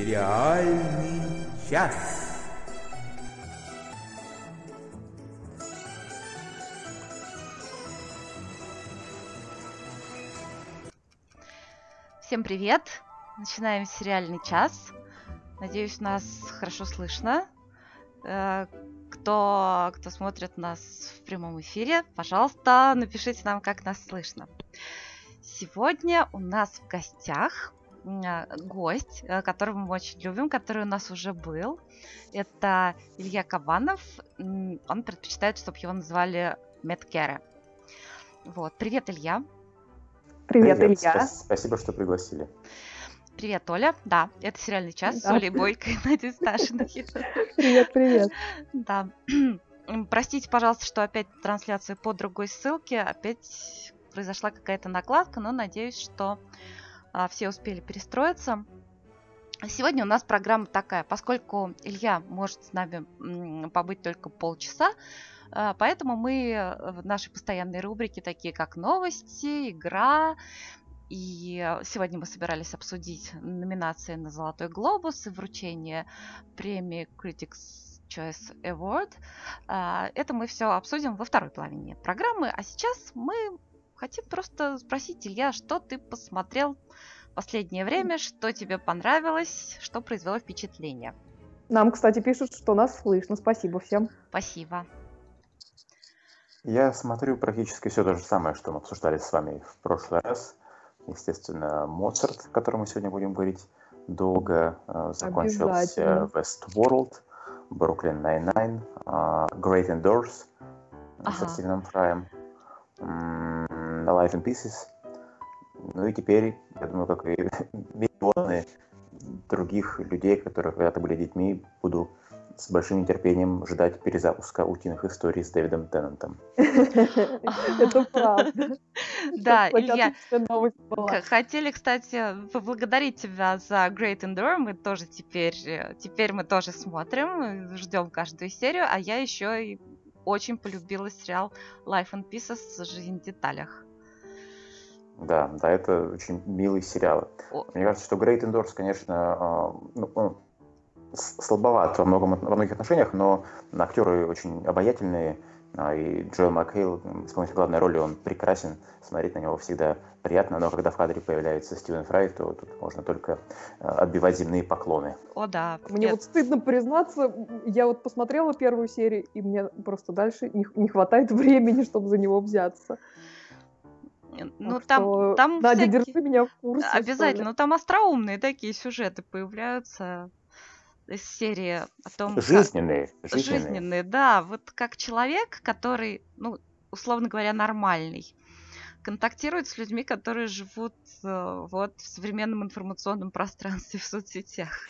Сериальный час. Всем привет! Начинаем сериальный час. Надеюсь, нас хорошо слышно. Э, кто, кто смотрит нас в прямом эфире, пожалуйста, напишите нам, как нас слышно. Сегодня у нас в гостях гость, э, которого мы очень любим, который у нас уже был. Это Илья Кабанов. Он предпочитает, чтобы его называли Меткере. Вот. Привет, Илья. Привет, Привет Илья. Спасибо, что пригласили. Привет, Оля. Да, это сериальный час да. с Олей Бойко и Надей Сташиной. Привет, привет. Да. Простите, пожалуйста, что опять трансляция по другой ссылке. Опять произошла какая-то накладка, но надеюсь, что а, все успели перестроиться. Сегодня у нас программа такая, поскольку Илья может с нами побыть только полчаса, а, поэтому мы э, в нашей постоянной рубрике, такие как новости, игра, и сегодня мы собирались обсудить номинации на Золотой Глобус и вручение премии Critics Choice Award. А, это мы все обсудим во второй половине программы. А сейчас мы хотим просто спросить, Илья, что ты посмотрел в последнее время, что тебе понравилось, что произвело впечатление? Нам, кстати, пишут, что нас слышно. Спасибо всем. Спасибо. Я смотрю практически все то же самое, что мы обсуждали с вами в прошлый раз. Естественно, Моцарт, о котором мы сегодня будем говорить долго, э, закончился Westworld, Brooklyn Nine-Nine, uh, Great Indoors ага. со Стивеном Фраем. Life in Pieces. Ну и теперь, я думаю, как и миллионы других людей, которые когда-то были детьми, буду с большим нетерпением ждать перезапуска утиных историй с Дэвидом Теннантом. Это правда. Да, Илья, хотели, кстати, поблагодарить тебя за Great Endure. Мы тоже теперь, э, теперь мы тоже смотрим, ждем каждую серию, а я еще и очень полюбила сериал Life and Pieces «Жизнь в деталях». Да, да, это очень милый сериал. О. Мне кажется, что Great Indoors, конечно, а, ну, он слабоват во, многом, во многих отношениях, но актеры очень обаятельные, а, и Джоэл Макхейл, исполнитель главной роли, он прекрасен, смотреть на него всегда приятно, но когда в кадре появляется Стивен Фрай, то тут можно только а, отбивать земные поклоны. О, да. Мне Нет. вот стыдно признаться, я вот посмотрела первую серию, и мне просто дальше не, не хватает времени, чтобы за него взяться. Ну, так там, что, там Надя, всякие... держи меня в курсе. Обязательно. Ну, там остроумные такие сюжеты появляются из серии о том, жизненные, как... жизненные, жизненные, да, вот как человек, который, ну, условно говоря, нормальный, контактирует с людьми, которые живут э, вот в современном информационном пространстве в соцсетях.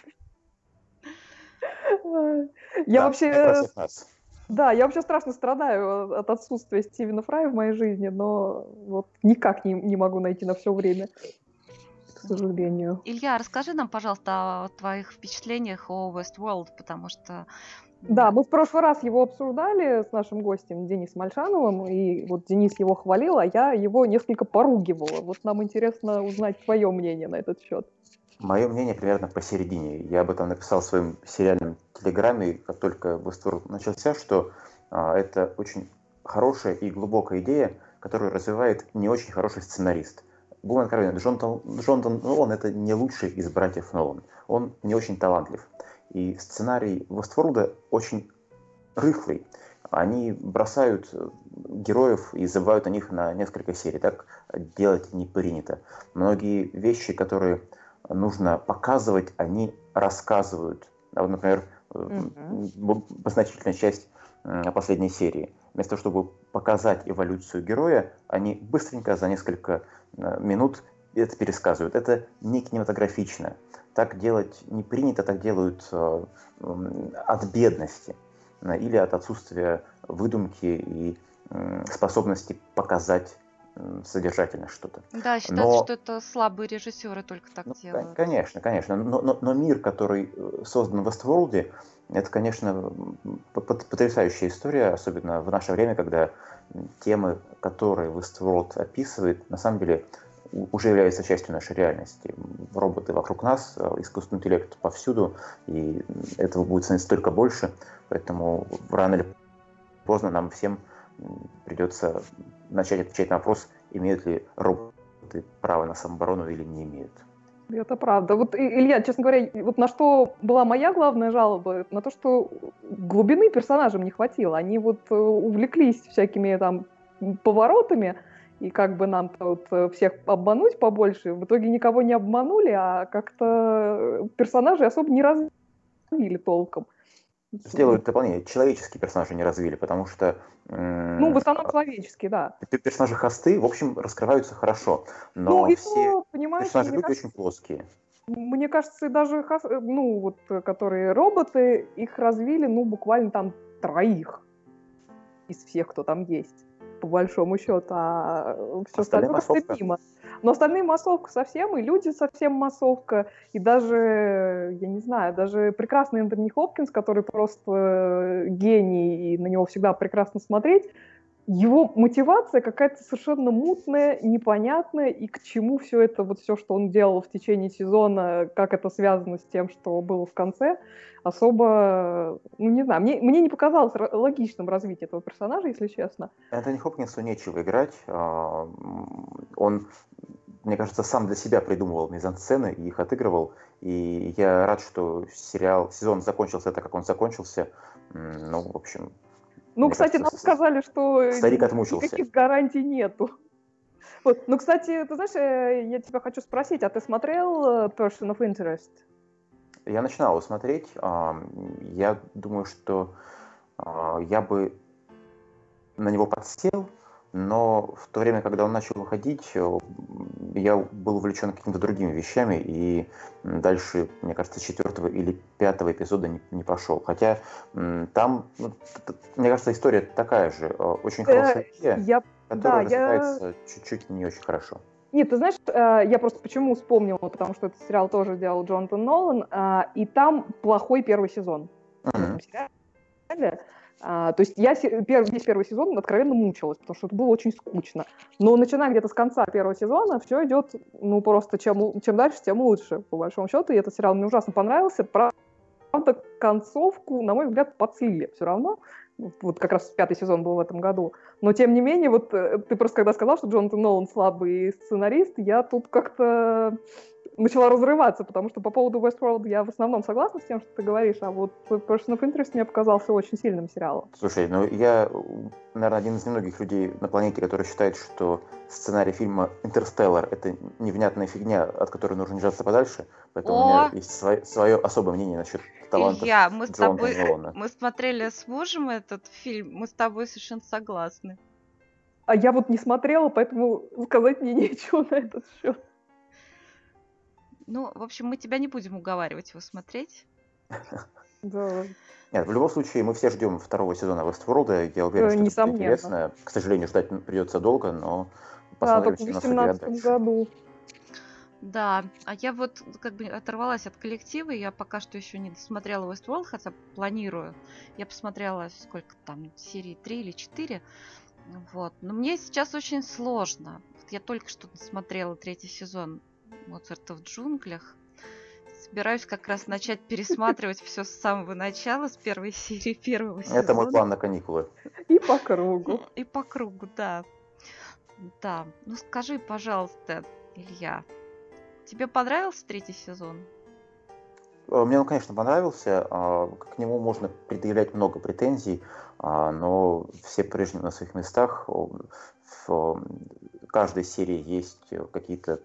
Я вообще да, я вообще страшно страдаю от отсутствия Стивена Фрая в моей жизни, но вот никак не, не могу найти на все время, к сожалению. Илья, расскажи нам, пожалуйста, о твоих впечатлениях о Westworld, потому что... Да, мы в прошлый раз его обсуждали с нашим гостем Денисом Альшановым, и вот Денис его хвалил, а я его несколько поругивала. Вот нам интересно узнать твое мнение на этот счет. Мое мнение примерно посередине. Я об этом написал в своем сериальном телеграме, как только Westworld начался, что а, это очень хорошая и глубокая идея, которую развивает не очень хороший сценарист. Будем откровенны, Джонатан, Джонатан Нолан это не лучший из братьев Нолан. Он не очень талантлив. И сценарий Westworld очень рыхлый. Они бросают э, героев и забывают о них на несколько серий. Так делать не принято. Многие вещи, которые нужно показывать, они рассказывают. А вот, например, mm-hmm. значительная часть последней серии. Вместо того, чтобы показать эволюцию героя, они быстренько за несколько э, минут это пересказывают. Это не кинематографично. Так делать не принято, так делают э, от бедности или от отсутствия выдумки и способности показать содержательно что-то. Да, считается, но... что это слабые режиссеры только так ну, делают. Конечно, конечно. Но, но, но мир, который э, создан в Westworld, это, конечно, потрясающая история, особенно в наше время, когда темы, которые Westworld описывает, на самом деле уже является частью нашей реальности. Роботы вокруг нас, э, искусственный интеллект повсюду, и этого будет становиться только больше, поэтому рано или поздно нам всем придется начать отвечать на вопрос, имеют ли роботы право на самооборону или не имеют. Это правда. Вот, Илья, честно говоря, вот на что была моя главная жалоба, на то, что глубины персонажам не хватило. Они вот э, увлеклись всякими там поворотами, и как бы нам тут э, всех обмануть побольше. В итоге никого не обманули, а как-то персонажи особо не развили толком. Сделают дополнение. Человеческие персонажи не развили, потому что... Ну, в основном человеческие, да. Персонажи хосты, в общем, раскрываются хорошо, но ну, и все то, персонажи люди кажется, очень плоские. Мне кажется, даже, ну, вот, которые роботы, их развили, ну, буквально там троих из всех, кто там есть по большому счету, а все остальное просто мимо. Но остальные массовка совсем, и люди совсем массовка, и даже, я не знаю, даже прекрасный Энтони Хопкинс, который просто гений, и на него всегда прекрасно смотреть, его мотивация какая-то совершенно мутная, непонятная, и к чему все это, вот все, что он делал в течение сезона, как это связано с тем, что было в конце, особо, ну не знаю, мне, мне не показалось логичным развитие этого персонажа, если честно. Энтони Хопкинсу нечего играть, а, он, мне кажется, сам для себя придумывал мизансцены и их отыгрывал, и я рад, что сериал, сезон закончился так, как он закончился, ну, в общем, ну, Мне кстати, кажется, нам сказали, что старик отмучился. никаких гарантий нету. Вот. Ну, кстати, ты знаешь, э, я тебя хочу спросить, а ты смотрел э, Person of Interest? Я начинал его смотреть. Я думаю, что а, я бы на него подсел, но в то время, когда он начал выходить, э, я был увлечен какими-то другими вещами, и дальше, мне кажется, четвертого или пятого эпизода не, не пошел. Хотя там, ну, мне кажется, история такая же. Э, очень хорошая идея, я... которая да, развивается я... чуть-чуть не очень хорошо. Нет, ты знаешь, э, я просто почему вспомнила, потому что этот сериал тоже делал Джонатан Нолан, и там плохой первый сезон. Mm-hmm. А, то есть я пер, весь первый сезон откровенно мучилась, потому что это было очень скучно. Но начиная где-то с конца первого сезона, все идет, ну, просто чем, чем дальше, тем лучше, по большому счету. И этот сериал мне ужасно понравился. Правда, концовку, на мой взгляд, подслили все равно. Вот как раз пятый сезон был в этом году. Но, тем не менее, вот э, ты просто когда сказал, что Джонатан Нолан слабый сценарист, я тут как-то начала разрываться, потому что по поводу Westworld я в основном согласна с тем, что ты говоришь, а вот Person of Interest мне показался очень сильным сериалом. Слушай, ну я, наверное, один из немногих людей на планете, который считает, что сценарий фильма «Интерстеллар» — это невнятная фигня, от которой нужно держаться подальше, поэтому О! у меня есть свое, свое особое мнение насчет талантов Илья, мы с тобой, мы смотрели с мужем этот фильм, мы с тобой совершенно согласны. А я вот не смотрела, поэтому сказать мне нечего на этот счет. Ну, в общем, мы тебя не будем уговаривать его смотреть. Да. Нет, в любом случае, мы все ждем второго сезона Westworld. Я уверен, что это интересно. К сожалению, ждать придется долго, но посмотрим, да, что нас ждет году. Да, а я вот как бы оторвалась от коллектива, я пока что еще не досмотрела Westworld, хотя планирую. Я посмотрела сколько там, серии 3 или 4. Вот. Но мне сейчас очень сложно. Вот я только что досмотрела третий сезон Моцарта в джунглях. Собираюсь как раз начать пересматривать все с самого начала, с первой серии первого сезона. Это мой план на каникулы. И по кругу. И по кругу, да. Да. Ну скажи, пожалуйста, Илья, тебе понравился третий сезон? Э, мне он, конечно, понравился. А, к нему можно предъявлять много претензий, а, но все прежние на своих местах. В каждой серии есть какие-то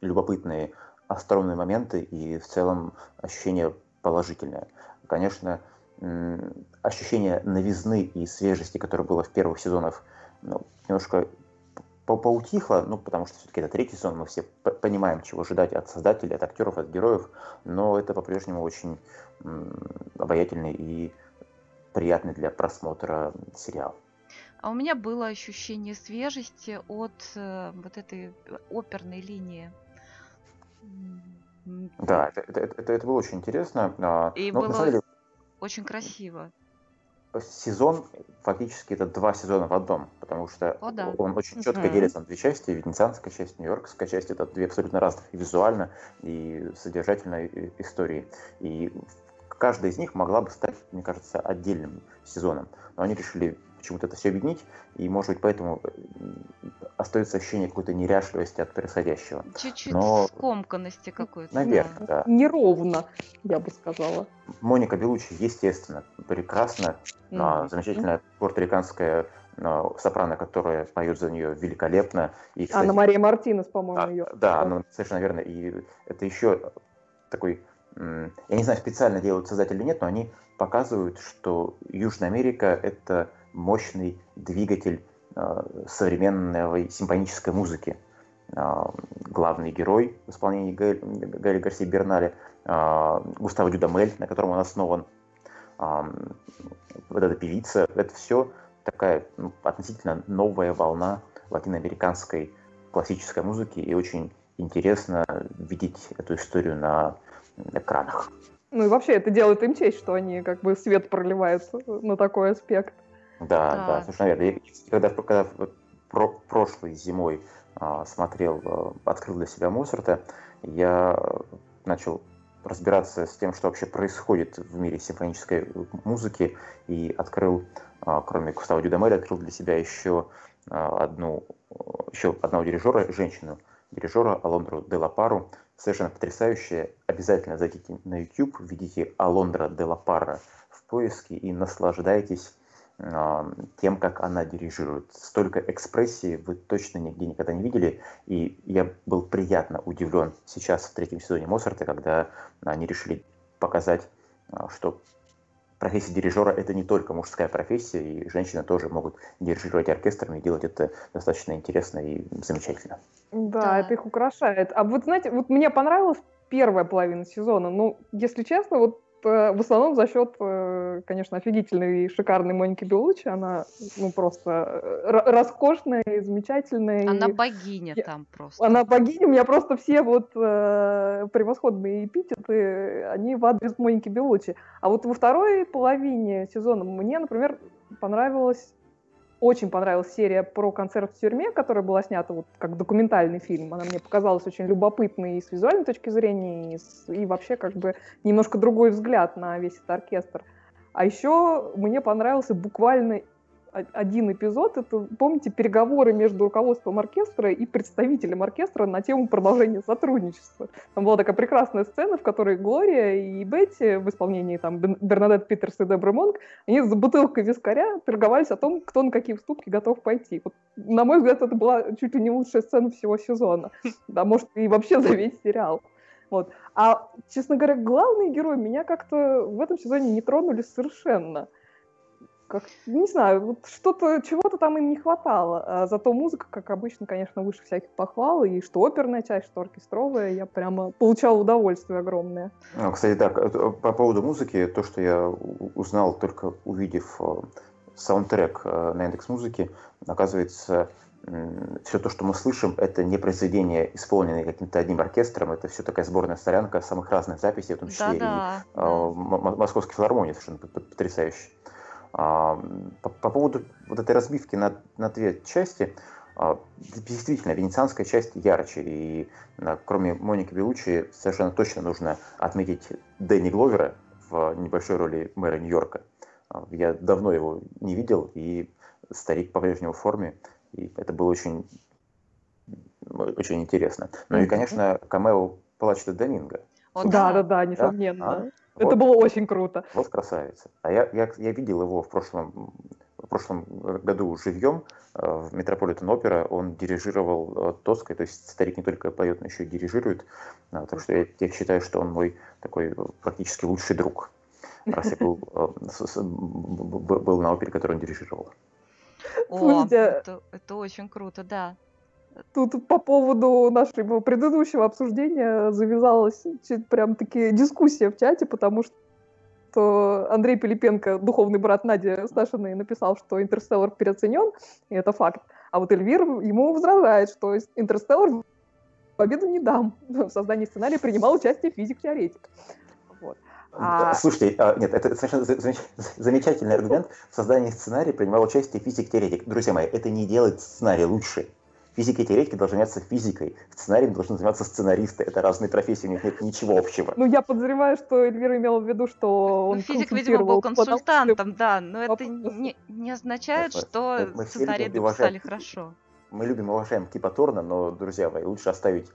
любопытные остроумные моменты и в целом ощущение положительное. Конечно, ощущение новизны и свежести, которое было в первых сезонах, ну, немножко поутихло, ну, потому что все-таки это третий сезон, мы все понимаем, чего ожидать от создателей, от актеров, от героев, но это по-прежнему очень обаятельный и приятный для просмотра сериал. А у меня было ощущение свежести от э, вот этой оперной линии да, это, это, это, это было очень интересно. И Но, было деле... очень красиво. сезон фактически это два сезона в одном, потому что О, да. он очень четко mm-hmm. делится на две части. Венецианская часть, Нью-Йоркская часть. Это две абсолютно разных и визуально, и содержательной истории. И каждая из них могла бы стать, мне кажется, отдельным сезоном. Но они решили почему-то это все объединить, и, может быть, поэтому э, остается ощущение какой-то неряшливости от происходящего. Чуть-чуть Но... скомканности какой-то. Наверное, да. Неровно, я бы сказала. Моника Белучи, естественно, прекрасно, mm-hmm. замечательная пуэрториканская сопрано, которая поет за нее великолепно. И, кстати, Анна Мария Мартинес, по-моему, а, ее. Да, она совершенно верно. И это еще такой, я не знаю, специально делают создатели или нет, но они показывают, что Южная Америка — это мощный двигатель э, современной симфонической музыки. Э, главный герой в исполнении Гаэля Гарси Берналя, э, Густаво Дюдамель, на котором он основан, вот эта певица, это все такая ну, относительно новая волна латиноамериканской классической музыки, и очень интересно видеть эту историю на экранах. Ну и вообще это делает им честь, что они как бы свет проливают на такой аспект. Да, да, да совершенно верно. И когда, когда про, прошлой зимой а, смотрел, а, открыл для себя Моцарта, я начал разбираться с тем, что вообще происходит в мире симфонической музыки, и открыл, а, кроме Густава Дюдамеля, открыл для себя еще а, одну, еще одного дирижера, женщину, дирижера Алондру де Лапару, совершенно потрясающая. Обязательно зайдите на YouTube, введите Алондра де Лапара в поиске и наслаждайтесь тем, как она дирижирует. Столько экспрессии вы точно нигде никогда не видели. И я был приятно удивлен сейчас в третьем сезоне Моцарта, когда они решили показать, а, что профессия дирижера это не только мужская профессия, и женщины тоже могут дирижировать оркестром и делать это достаточно интересно и замечательно. Да, да. это их украшает. А вот знаете, вот мне понравилась первая половина сезона. Ну, если честно, вот в основном за счет, э, конечно, офигительной и шикарной Моники Белучи. Она, ну, просто э, роскошная и замечательная. Она и... богиня Я... там просто. Она богиня. У меня просто все вот э, превосходные эпитеты, они в адрес Моники Белучи. А вот во второй половине сезона мне, например, понравилось очень понравилась серия про концерт в тюрьме, которая была снята вот как документальный фильм. Она мне показалась очень любопытной и с визуальной точки зрения, и, с, и вообще как бы немножко другой взгляд на весь этот оркестр. А еще мне понравился буквально один эпизод. Это, помните, переговоры между руководством оркестра и представителем оркестра на тему продолжения сотрудничества. Там была такая прекрасная сцена, в которой Глория и Бетти в исполнении там Бернадет Питерс и Дебры Монг, они за бутылкой вискаря торговались о том, кто на какие уступки готов пойти. Вот, на мой взгляд, это была чуть ли не лучшая сцена всего сезона. Да, может, и вообще за весь сериал. Вот. А, честно говоря, главные герои меня как-то в этом сезоне не тронули совершенно как, не знаю, вот что-то, чего-то там им не хватало. А зато музыка, как обычно, конечно, выше всяких похвал, и что оперная часть, что оркестровая, я прямо получала удовольствие огромное. Ну, кстати, так, э, по поводу музыки, то, что я узнал только увидев э, саундтрек э, на Яндекс Музыке, оказывается, все то, что мы слышим, это не произведение, исполненное каким-то одним оркестром, это все такая сборная солянка самых разных записей, в том числе да -да. и э, Московской филармонии, совершенно потрясающе. А, по, по поводу вот этой разбивки на, на две части, а, действительно, венецианская часть ярче, и кроме Моники Белучи совершенно точно нужно отметить Дэнни Гловера в небольшой роли мэра Нью-Йорка. А, я давно его не видел, и старик по-прежнему в форме, и это было очень, очень интересно. Ну и, конечно, камео Плачета Доминго. Да, да, да, несомненно. Да? Это вот, было очень круто. Вот красавица. А я, я, я видел его в прошлом, в прошлом году живьем э, в Метрополитен Опера. Он дирижировал э, Тоской, то есть старик не только поет, но еще и дирижирует. А, так что я, я считаю, что он мой такой практически лучший друг. Раз я был, э, был на опере, которую он дирижировал. О, это, это очень круто, да. Тут по поводу нашего предыдущего обсуждения завязалась прям таки дискуссия в чате, потому что Андрей Пилипенко, духовный брат Нади Сташиной, написал, что «Интерстеллар» переоценен, и это факт. А вот Эльвир ему возражает, что «Интерстеллар» победу не дам. В создании сценария принимал участие физик-теоретик. Вот. А... Слушайте, а, нет, это совершенно замечательный аргумент. В создании сценария принимал участие физик-теоретик. Друзья мои, это не делает сценарий лучше. Физики и теоретики должны заниматься физикой, сценарием должны заниматься сценаристы. Это разные профессии, у них нет ничего общего. Ну, я подозреваю, что Эльвира имела в виду, что он ну, Физик, видимо, был консультантом, да, но это не, не означает, что сценарии написали хорошо. Мы любим и уважаем Кипа Торна, но, друзья мои, лучше оставить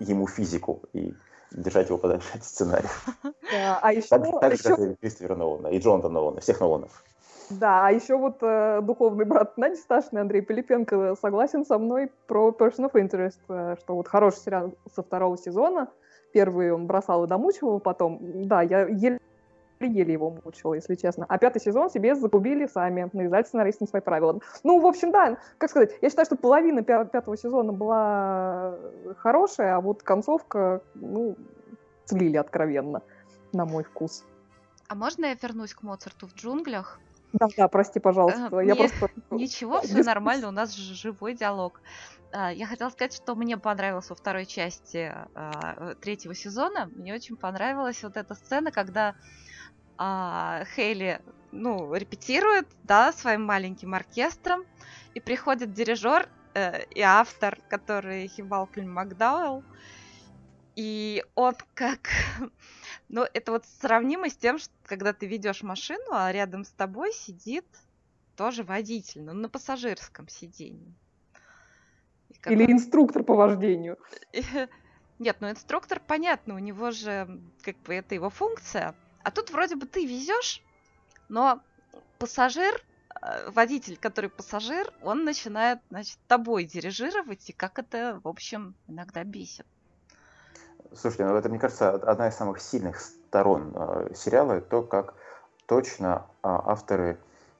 ему физику и держать его подальше от сценария. а еще... Так, так же, как и Кристофера Нолана, и Джонатана Нолана, всех Ноланов. Да, а еще вот э, духовный брат Нади Сташный, Андрей Пилипенко, согласен со мной про Person of Interest, э, что вот хороший сериал со второго сезона. Первый он бросал и домучивал потом. Да, я еле еле его мучила, если честно. А пятый сезон себе загубили сами, навязали сценаристы на свои правила. Ну, в общем, да, как сказать, я считаю, что половина пятого сезона была хорошая, а вот концовка, ну, слили откровенно, на мой вкус. А можно я вернусь к Моцарту в джунглях? Да, да, прости, пожалуйста. Э, я просто... Ничего, все нормально, у нас живой диалог. А, я хотела сказать, что мне понравилось во второй части а, третьего сезона. Мне очень понравилась вот эта сцена, когда а, Хейли, ну, репетирует, да, своим маленьким оркестром, и приходит дирижер э, и автор, который Малкольм Макдауэлл, и он как но это вот сравнимо с тем, что когда ты ведешь машину, а рядом с тобой сидит тоже водитель, но на пассажирском сиденье. Или он... инструктор по вождению. Нет, ну инструктор, понятно, у него же как бы это его функция. А тут вроде бы ты везешь, но пассажир, э, водитель, который пассажир, он начинает, значит, тобой дирижировать, и как это, в общем, иногда бесит. Слушайте, ну это, мне кажется, одна из самых сильных сторон э, сериала, то, как точно э, авторы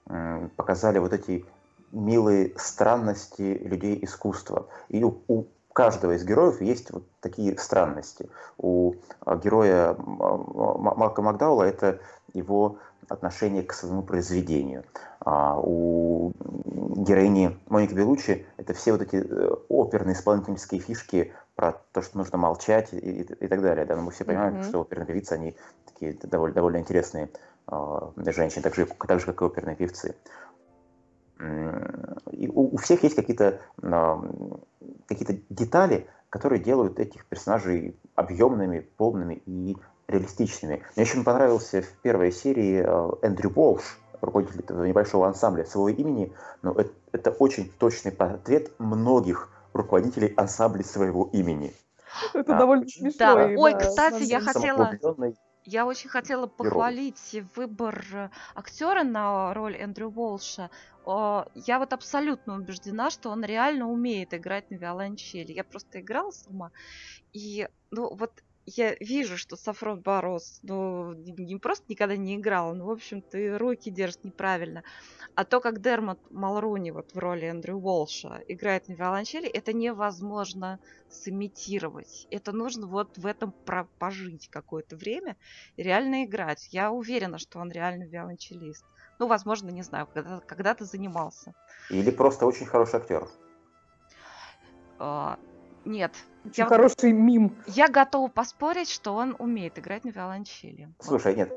э, показали вот эти милые странности людей искусства. И у, у каждого из героев есть вот такие странности. У героя Малка Макдаула это его отношение к своему произведению. А у героини Моники Белучи это все вот эти оперные исполнительские фишки про то, что нужно молчать и, и, и так далее. Да? Но мы все понимаем, mm-hmm. что оперные певицы, они такие довольно, довольно интересные э, женщины, так же, так же, как и оперные певцы. И у, у всех есть какие-то э, какие детали, которые делают этих персонажей объемными, полными и реалистичными. Мне очень понравился в первой серии э, Эндрю Болш, руководитель этого небольшого ансамбля своего имени, но это, это очень точный портрет многих руководителей ансамбля своего имени. Это да. довольно смешно. Да. Ой, да, кстати, я хотела... Я очень хотела похвалить герой. выбор э, актера на роль Эндрю Волша. Я вот абсолютно убеждена, что он реально умеет играть на виолончели. Я просто играла с ума. И ну вот я вижу, что Сафрон Борос, ну, не просто никогда не играл, ну, в общем, ты руки держишь неправильно. А то, как Дермат Малруни вот в роли Эндрю Уолша играет на виолончели, это невозможно сымитировать. Это нужно вот в этом пожить какое-то время и реально играть. Я уверена, что он реально виолончелист. Ну, возможно, не знаю, когда-то когда занимался. Или просто очень хороший актер. А, нет. Очень я, хороший мим. Я готова поспорить, что он умеет играть на виолончели. Слушай, нет.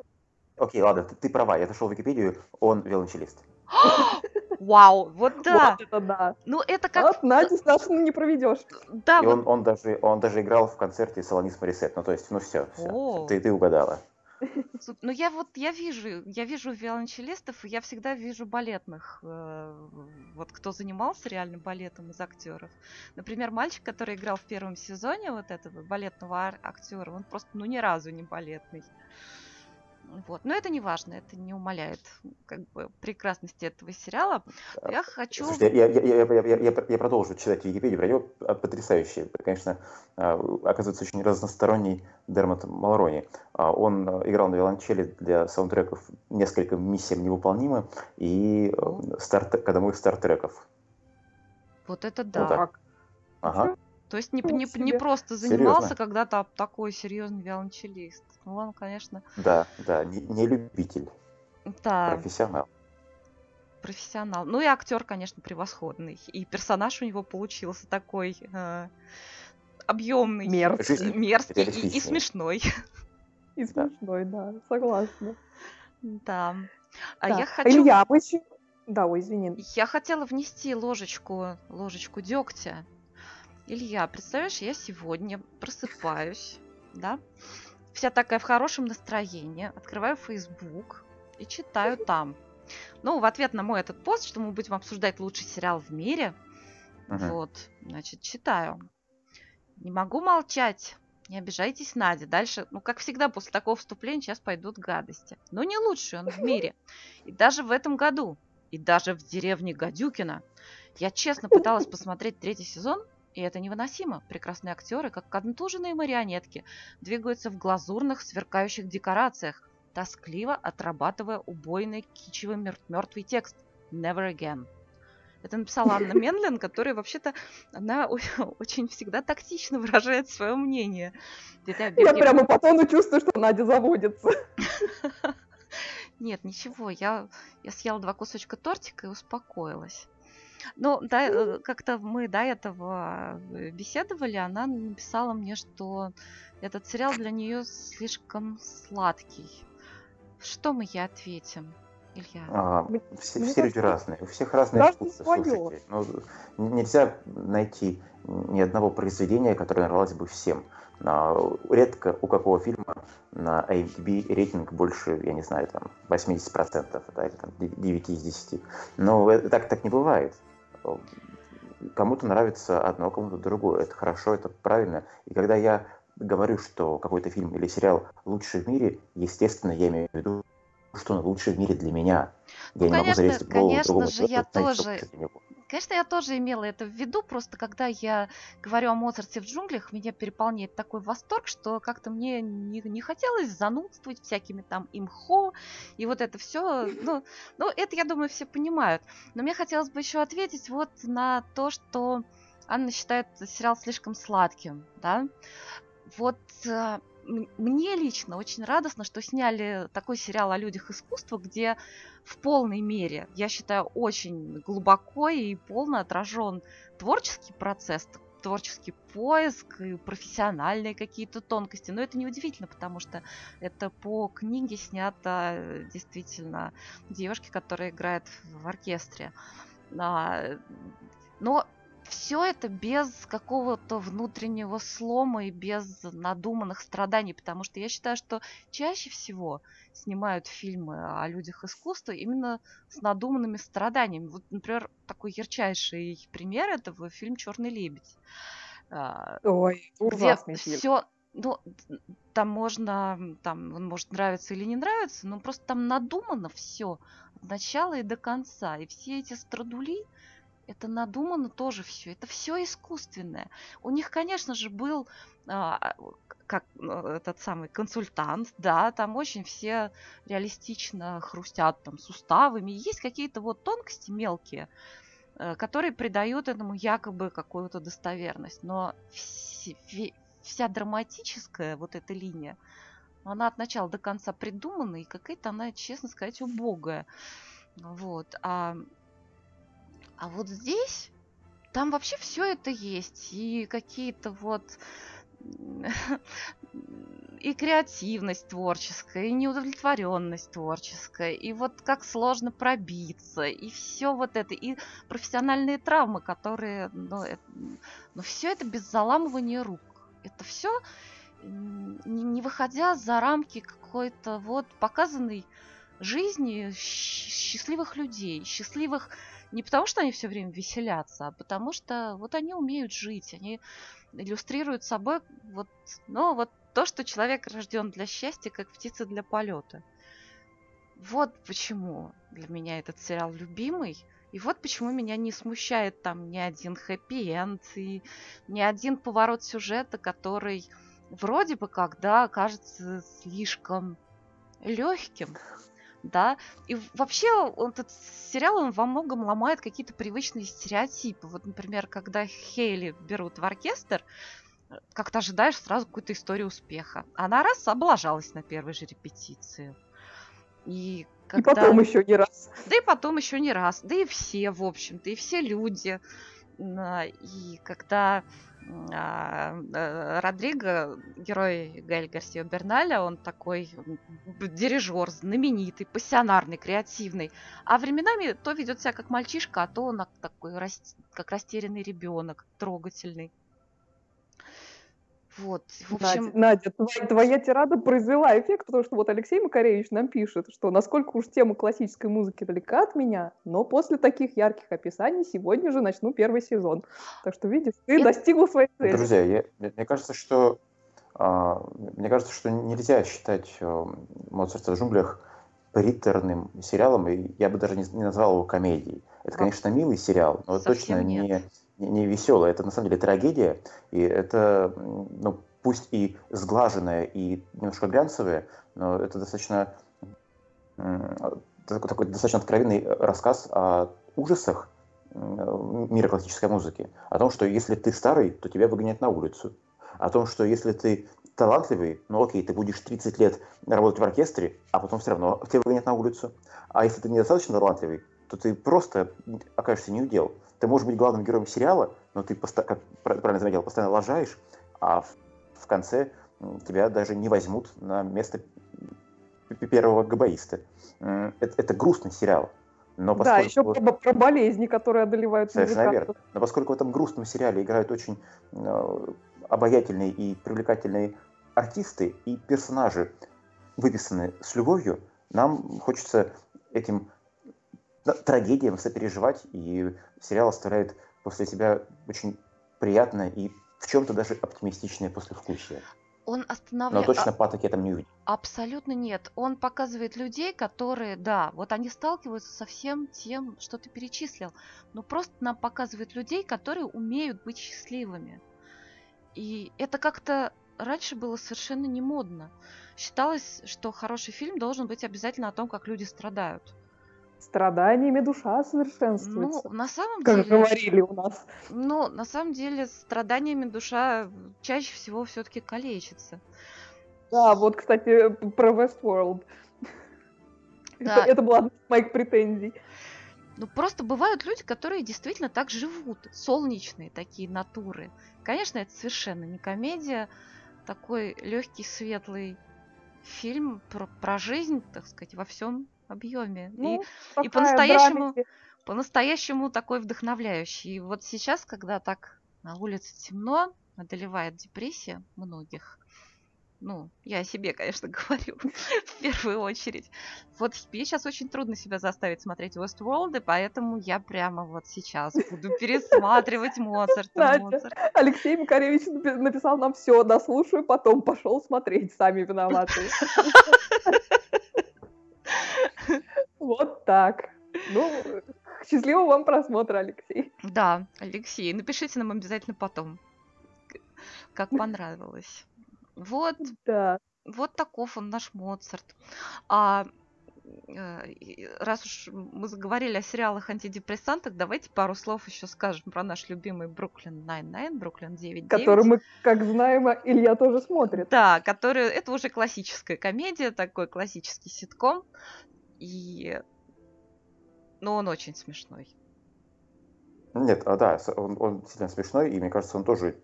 Окей, ладно, ты, ты права, я нашел в Википедию, он виолончелист. Вау, вот да. Вот это да. Ну это как... Вот Надю Сташину не проведешь. Да. И вот... он, он, даже, он даже играл в концерте Солонис Марисет. Ну то есть, ну все, все. Ты, ты угадала. Ну я вот я вижу, я вижу виолончелистов, и я всегда вижу балетных, э, вот кто занимался реально балетом из актеров. Например, мальчик, который играл в первом сезоне вот этого балетного актера, он просто ну ни разу не балетный. Вот. Но это не важно, это не умаляет как бы прекрасности этого сериала. Я хочу... Слушайте, я, я, я, я, я, я продолжу читать Википедию про него. А, потрясающий. Конечно, а, оказывается, очень разносторонний Дермат Малрони. А, он играл на виолончели для саундтреков несколько миссиям невыполнимы и старт, кодовых стартреков. Вот это да. Вот так. Ага. То есть не, не, не просто занимался когда-то, а такой серьезный виолончелист. Ну, он, конечно... Да, да, не, не любитель. Да. Профессионал. Профессионал. Ну и актер, конечно, превосходный. И персонаж у него получился такой э, объемный, мерзкий, мерзкий и, и смешной. И смешной, да, согласна. Да. А я хочу... Илья, мы еще... Да, ой, извини. Я хотела внести ложечку, ложечку дегтя. Илья, представляешь, я сегодня просыпаюсь, да, вся такая в хорошем настроении, открываю Facebook и читаю там. Ну, в ответ на мой этот пост, что мы будем обсуждать лучший сериал в мире, uh-huh. вот, значит, читаю. Не могу молчать. Не обижайтесь, Надя. Дальше, ну, как всегда, после такого вступления сейчас пойдут гадости. Но не лучший он в мире. И даже в этом году, и даже в деревне Гадюкина, я честно пыталась посмотреть третий сезон, и это невыносимо. Прекрасные актеры, как контуженные марионетки, двигаются в глазурных, сверкающих декорациях, тоскливо отрабатывая убойный кичевый мертвый текст «Never again». Это написала Анна Менлин, которая вообще-то, она очень всегда тактично выражает свое мнение. Я прямо по тону чувствую, что Надя заводится. Нет, ничего, я, я съела два кусочка тортика и успокоилась. Ну, да, э, как-то мы до этого э, беседовали, она написала мне, что этот сериал для нее слишком сладкий. Что мы ей ответим? Илья? А, все, все люди разные, у всех разные вкусы. Слушайте, ну, нельзя найти ни одного произведения, которое нравилось бы всем. А, редко у какого фильма на IMDb рейтинг больше, я не знаю, там 80%, да, или там 9 из 10. Но так, так не бывает. Кому-то нравится одно, кому-то другое. Это хорошо, это правильно. И когда я говорю, что какой-то фильм или сериал лучший в мире, естественно, я имею в виду что он лучший в мире для меня. Я ну, не конечно, могу залезть в голову конечно же, я тоже... Конечно, я тоже имела это в виду, просто когда я говорю о Моцарте в джунглях, меня переполняет такой восторг, что как-то мне не, не хотелось занудствовать всякими там имхо и вот это все. Ну, ну, это, я думаю, все понимают. Но мне хотелось бы еще ответить вот на то, что Анна считает сериал слишком сладким, да. Вот э, мне лично очень радостно, что сняли такой сериал о людях искусства, где в полной мере, я считаю, очень глубоко и полно отражен творческий процесс, творческий поиск и профессиональные какие-то тонкости. Но это неудивительно, потому что это по книге снято э, действительно девушки, которая играет в оркестре. А, но все это без какого-то внутреннего слома и без надуманных страданий, потому что я считаю, что чаще всего снимают фильмы о людях искусства именно с надуманными страданиями. Вот, например, такой ярчайший пример этого фильм Черный лебедь. А, Ой, ужасный где фильм. Все, ну, там можно, там, он может нравиться или не нравиться, но просто там надумано все от начала и до конца. И все эти страдули, это надумано тоже все. Это все искусственное. У них, конечно же, был а, как ну, этот самый консультант, да, там очень все реалистично хрустят там суставами. Есть какие-то вот тонкости мелкие, э, которые придают этому якобы какую-то достоверность. Но вс- вся драматическая вот эта линия, она от начала до конца придумана, и какая-то она, честно сказать, убогая. Вот. А а вот здесь, там вообще все это есть. И какие-то вот и креативность творческая, и неудовлетворенность творческая, и вот как сложно пробиться, и все вот это, и профессиональные травмы, которые, ну, это, ну все это без заламывания рук. Это все не, не выходя за рамки какой-то вот показанной жизни счастливых людей, счастливых не потому, что они все время веселятся, а потому что вот они умеют жить, они иллюстрируют собой вот, ну, вот то, что человек рожден для счастья, как птица для полета. Вот почему для меня этот сериал любимый. И вот почему меня не смущает там ни один хэппи-энд и ни один поворот сюжета, который вроде бы когда кажется слишком легким да. И вообще этот сериал, он во многом ломает какие-то привычные стереотипы. Вот, например, когда Хейли берут в оркестр, как-то ожидаешь сразу какую-то историю успеха. Она раз облажалась на первой же репетиции. И, когда... и потом еще не раз. Да и потом еще не раз. Да и все, в общем-то, и все люди. И когда а, э, Родриго, герой Гаэль Гарсио Берналя, он такой дирижер, знаменитый, пассионарный, креативный. А временами то ведет себя как мальчишка, а то он такой как растерянный ребенок, трогательный. Вот, в общем... Надя, твоя, твоя тирада произвела эффект, потому что вот Алексей Макаревич нам пишет, что насколько уж тема классической музыки далека от меня, но после таких ярких описаний сегодня же начну первый сезон. Так что, видишь, ты Это... достигла своей цели. Друзья, я, мне кажется, что а, мне кажется, что нельзя считать а, «Моцарта в джунглях» приторным сериалом, и я бы даже не, не назвал его комедией. Это, конечно, милый сериал, но Совсем точно нет. Не веселая, это на самом деле трагедия, и это, ну, пусть и сглаженная, и немножко глянцевая, но это достаточно такой, такой достаточно откровенный рассказ о ужасах мира классической музыки, о том, что если ты старый, то тебя выгонят на улицу, о том, что если ты талантливый, ну окей, ты будешь 30 лет работать в оркестре, а потом все равно тебя выгонят на улицу, а если ты недостаточно талантливый, то ты просто окажешься неудел. Ты можешь быть главным героем сериала, но ты, как правильно заметил, постоянно лажаешь, а в, конце тебя даже не возьмут на место первого габаиста. Это, это грустный сериал. Но поскольку... Да, еще про, про болезни, которые одолевают Совершенно верно. Но поскольку в этом грустном сериале играют очень э, обаятельные и привлекательные артисты и персонажи, выписаны с любовью, нам хочется этим трагедиям сопереживать, и сериал оставляет после себя очень приятное и в чем-то даже оптимистичное послевкусие. Он останавливает... Но точно патоки там не увидим. Абсолютно нет. Он показывает людей, которые, да, вот они сталкиваются со всем тем, что ты перечислил. Но просто нам показывает людей, которые умеют быть счастливыми. И это как-то раньше было совершенно не модно. Считалось, что хороший фильм должен быть обязательно о том, как люди страдают страданиями душа совершенствуется. Ну, на самом как деле... Как говорили у нас. Ну, на самом деле, страданиями душа чаще всего все-таки калечится. Да, вот, кстати, про Westworld. Да. Это, это была одна из моих претензий. Ну, просто бывают люди, которые действительно так живут. Солнечные такие натуры. Конечно, это совершенно не комедия. Такой легкий, светлый фильм про, про жизнь, так сказать, во всем объеме. Ну, и, и по-настоящему, по-настоящему такой вдохновляющий. И вот сейчас, когда так на улице темно, одолевает депрессия многих, ну, я о себе, конечно, говорю в первую очередь. Вот мне сейчас очень трудно себя заставить смотреть Westworld, и поэтому я прямо вот сейчас буду пересматривать Моцарта. Моцарт. Алексей Макаревич написал нам все, дослушаю, потом пошел смотреть, сами виноваты. Вот так. Ну, счастливого вам просмотра, Алексей. Да, Алексей, напишите нам обязательно потом, как понравилось. Вот. Да. Вот таков он наш Моцарт. А э, раз уж мы заговорили о сериалах антидепрессантах, давайте пару слов еще скажем про наш любимый Бруклин 99, Бруклин 9 Который мы, как знаем, Илья тоже смотрит. Да, который, это уже классическая комедия, такой классический ситком. И... Но он очень смешной. Нет, а да, он, он сильно смешной, и мне кажется, он тоже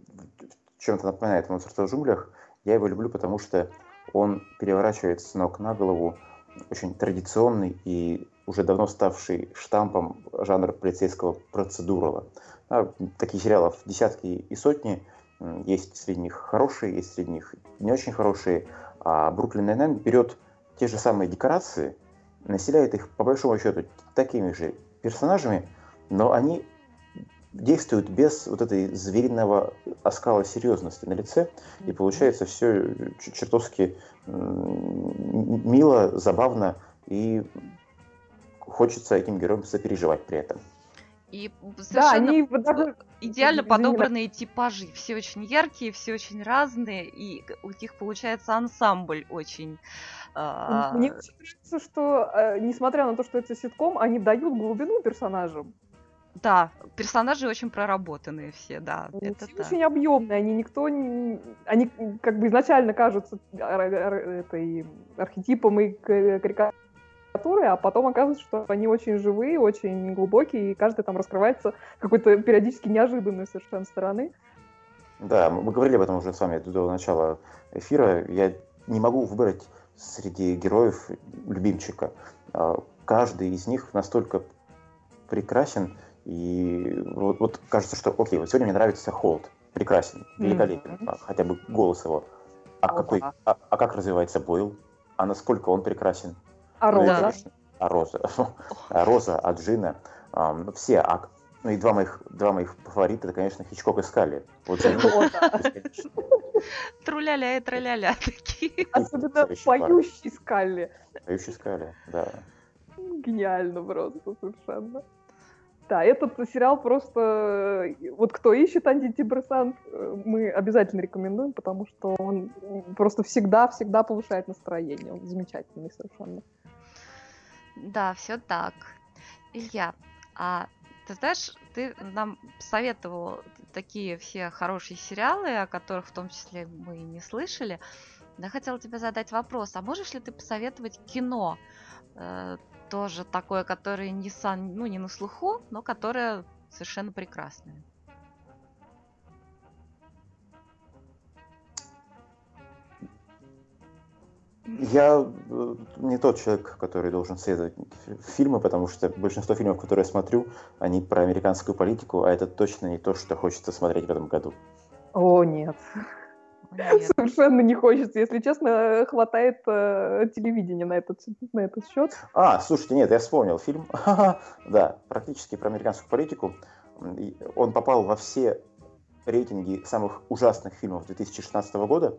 чем-то напоминает «Моцарта в джунглях», я его люблю, потому что он переворачивает с ног на голову очень традиционный и уже давно ставший штампом жанра полицейского процедурала. А, таких сериалов десятки и сотни. Есть среди них хорошие, есть среди них не очень хорошие. А Бруклин Найн берет те же самые декорации, населяет их по большому счету такими же персонажами, но они действуют без вот этой звериного оскала серьезности на лице, и получается все чертовски мило, забавно, и хочется этим героям сопереживать при этом. И да, они даже... идеально подобранные типажи. Все очень яркие, все очень разные, и у них получается ансамбль очень... А, Мне кажется, что, э, несмотря на то, что это ситком, они дают глубину персонажам. Да, персонажи очень проработанные все, да. Они это все очень объемные, они никто не... Они как бы изначально кажутся этой архетипом и карикатурой, а потом оказывается, что они очень живые, очень глубокие, и каждый там раскрывается какой-то периодически неожиданной совершенно стороны. Да, мы говорили об этом уже с вами до начала эфира. Я не могу выбрать среди героев любимчика. А, каждый из них настолько прекрасен, и вот, вот кажется, что окей, вот сегодня мне нравится Холд. Прекрасен, великолепен, mm-hmm. хотя бы голос его. А, oh, какой, а, а как развивается Бойл? А насколько он прекрасен? А ну, Роза? конечно, а Роза. а Роза, а Джина. А, все. А, ну и два моих, два моих фаворита, это, конечно, Хичкок и Скалли. Вот Труляля и траляля такие. Особенно поющий Скалли. Поющий Скалли, да. Гениально просто совершенно. Да, этот сериал просто... Вот кто ищет антидепрессант, э, мы обязательно рекомендуем, потому что он просто всегда-всегда повышает настроение. Он замечательный совершенно. Да, все так. Илья, а ты знаешь, ты нам советовал такие все хорошие сериалы, о которых в том числе мы не слышали. Я хотела тебе задать вопрос, а можешь ли ты посоветовать кино? Э, тоже такое, которое не, сан, ну, не на слуху, но которое совершенно прекрасное. Я э, не тот человек, который должен советовать фильмы, потому что большинство фильмов, которые я смотрю, они про американскую политику, а это точно не то, что хочется смотреть в этом году. О, нет. Нет. Совершенно не хочется. Если честно, хватает э, телевидения на этот, на этот счет. А, слушайте, нет, я вспомнил фильм. да, практически про американскую политику. Он попал во все рейтинги самых ужасных фильмов 2016 года.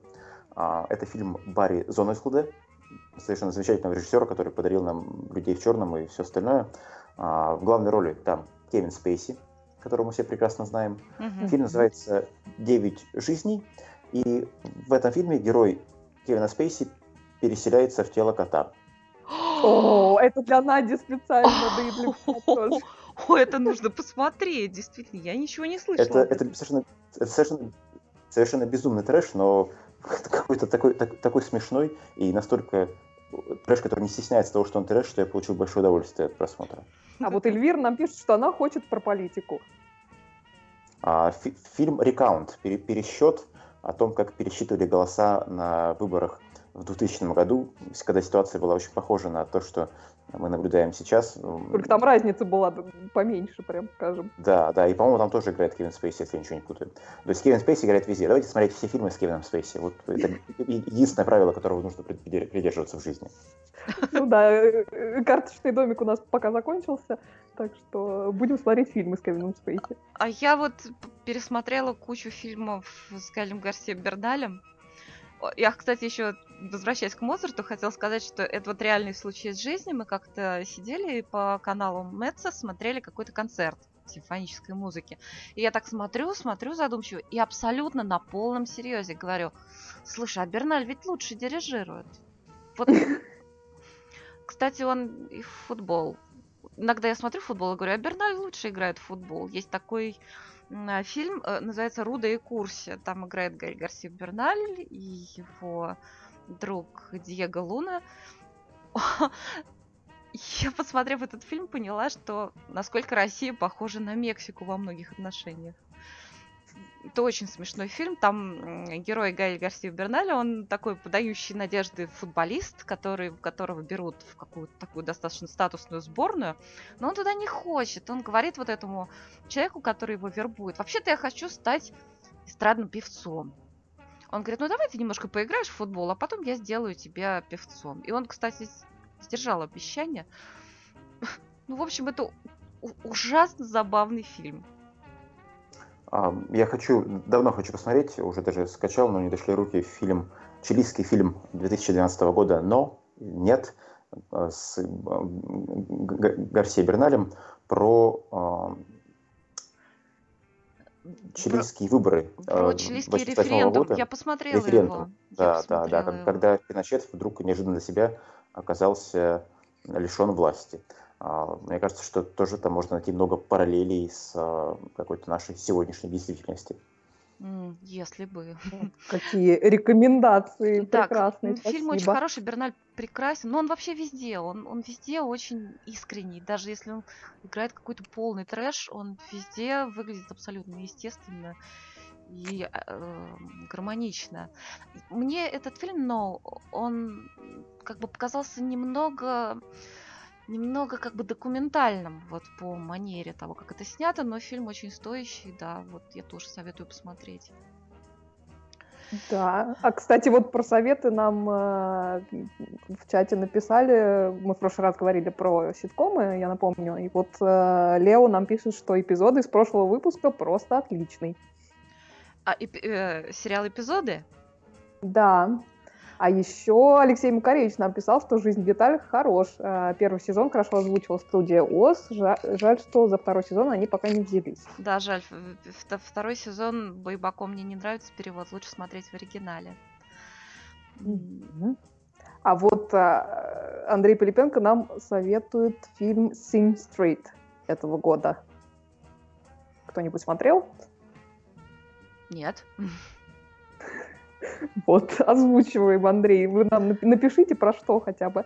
А, это фильм Барри Зонесхуде, совершенно замечательного режиссера, который подарил нам «Людей в черном» и все остальное. А, в главной роли там Кевин Спейси, которого мы все прекрасно знаем. Mm-hmm. Фильм называется «Девять жизней». И в этом фильме герой Кевина Спейси переселяется в тело кота. О, это для Нади специально, да и для. О, это нужно посмотреть, действительно, я ничего не слышала. Это, это, совершенно, это совершенно, совершенно безумный трэш, но какой-то такой, так, такой смешной и настолько трэш, который не стесняется того, что он трэш, что я получил большое удовольствие от просмотра. А вот Эльвира нам пишет, что она хочет про политику. А, фи- фильм «Рекаунт», пересчет о том, как пересчитывали голоса на выборах в 2000 году, когда ситуация была очень похожа на то, что мы наблюдаем сейчас. Только там разница была поменьше, прям скажем. Да, да, и, по-моему, там тоже играет Кевин Спейси, если я ничего не путаю. То есть Кевин Спейси играет везде. Давайте смотреть все фильмы с Кевином Спейси. Вот это единственное правило, которого нужно придерживаться в жизни. Ну да, э, э, карточный домик у нас пока закончился, так что будем смотреть фильмы с Кевином Спейси. А я вот пересмотрела кучу фильмов с Галем Гарсия Бердалем. Я, кстати, еще возвращаясь к Моцарту, хотел сказать, что это вот реальный случай из жизни. Мы как-то сидели по каналу Мэтса, смотрели какой-то концерт симфонической музыки. И я так смотрю, смотрю задумчиво, и абсолютно на полном серьезе говорю, слушай, а Берналь ведь лучше дирижирует. Вот. Кстати, он и в футбол. Иногда я смотрю футбол и говорю, а Берналь лучше играет в футбол. Есть такой фильм, э, называется «Руда и Курси». Там играет Галь Гарсия Берналь и его друг Диего Луна. Я, посмотрев этот фильм, поняла, что насколько Россия похожа на Мексику во многих отношениях. Это очень смешной фильм. Там герой Гай Гарсия Берналя, он такой подающий надежды футболист, который, которого берут в какую-то такую достаточно статусную сборную, но он туда не хочет. Он говорит вот этому человеку, который его вербует, вообще-то я хочу стать эстрадным певцом. Он говорит, ну давай ты немножко поиграешь в футбол, а потом я сделаю тебя певцом. И он, кстати, сдержал обещание. Ну, в общем, это ужасно забавный фильм. Я хочу, давно хочу посмотреть, уже даже скачал, но не дошли руки фильм, чилийский фильм 2012 года «Но», «Нет», э, с э, Гарсия Берналем про чилийские про, выборы. Про чилийский референдум. Года. Я посмотрела референдум. его. Да, да, да. Его. Когда Пиночет вдруг неожиданно для себя оказался лишен власти. А, мне кажется, что тоже там можно найти много параллелей с а, какой-то нашей сегодняшней действительностью. Если бы. Какие рекомендации так, прекрасные. Фильм спасибо. очень хороший, Берналь прекрасен, но он вообще везде, он, он везде очень искренний. Даже если он играет какой-то полный трэш, он везде выглядит абсолютно естественно и э, гармонично. Мне этот фильм, но он как бы показался немного немного как бы документальным вот по манере того, как это снято, но фильм очень стоящий, да, вот я тоже советую посмотреть. Да. А, кстати, вот про советы нам э, в чате написали. Мы в прошлый раз говорили про ситкомы, я напомню. И вот э, Лео нам пишет, что эпизоды из прошлого выпуска просто отличный. А эпи- э, сериал эпизоды? Да. А еще Алексей Макаревич нам писал, что «Жизнь в деталях» хорош. Э, первый сезон хорошо озвучивал студия ОС. Жаль, что за второй сезон они пока не взялись. Да, жаль. Второй сезон Байбако мне не нравится перевод. Лучше смотреть в оригинале. А вот э, Андрей Пилипенко нам советует фильм «Sing Street» этого года. Кто-нибудь смотрел? Нет. Вот, озвучиваем, Андрей. Вы нам напишите про что хотя бы.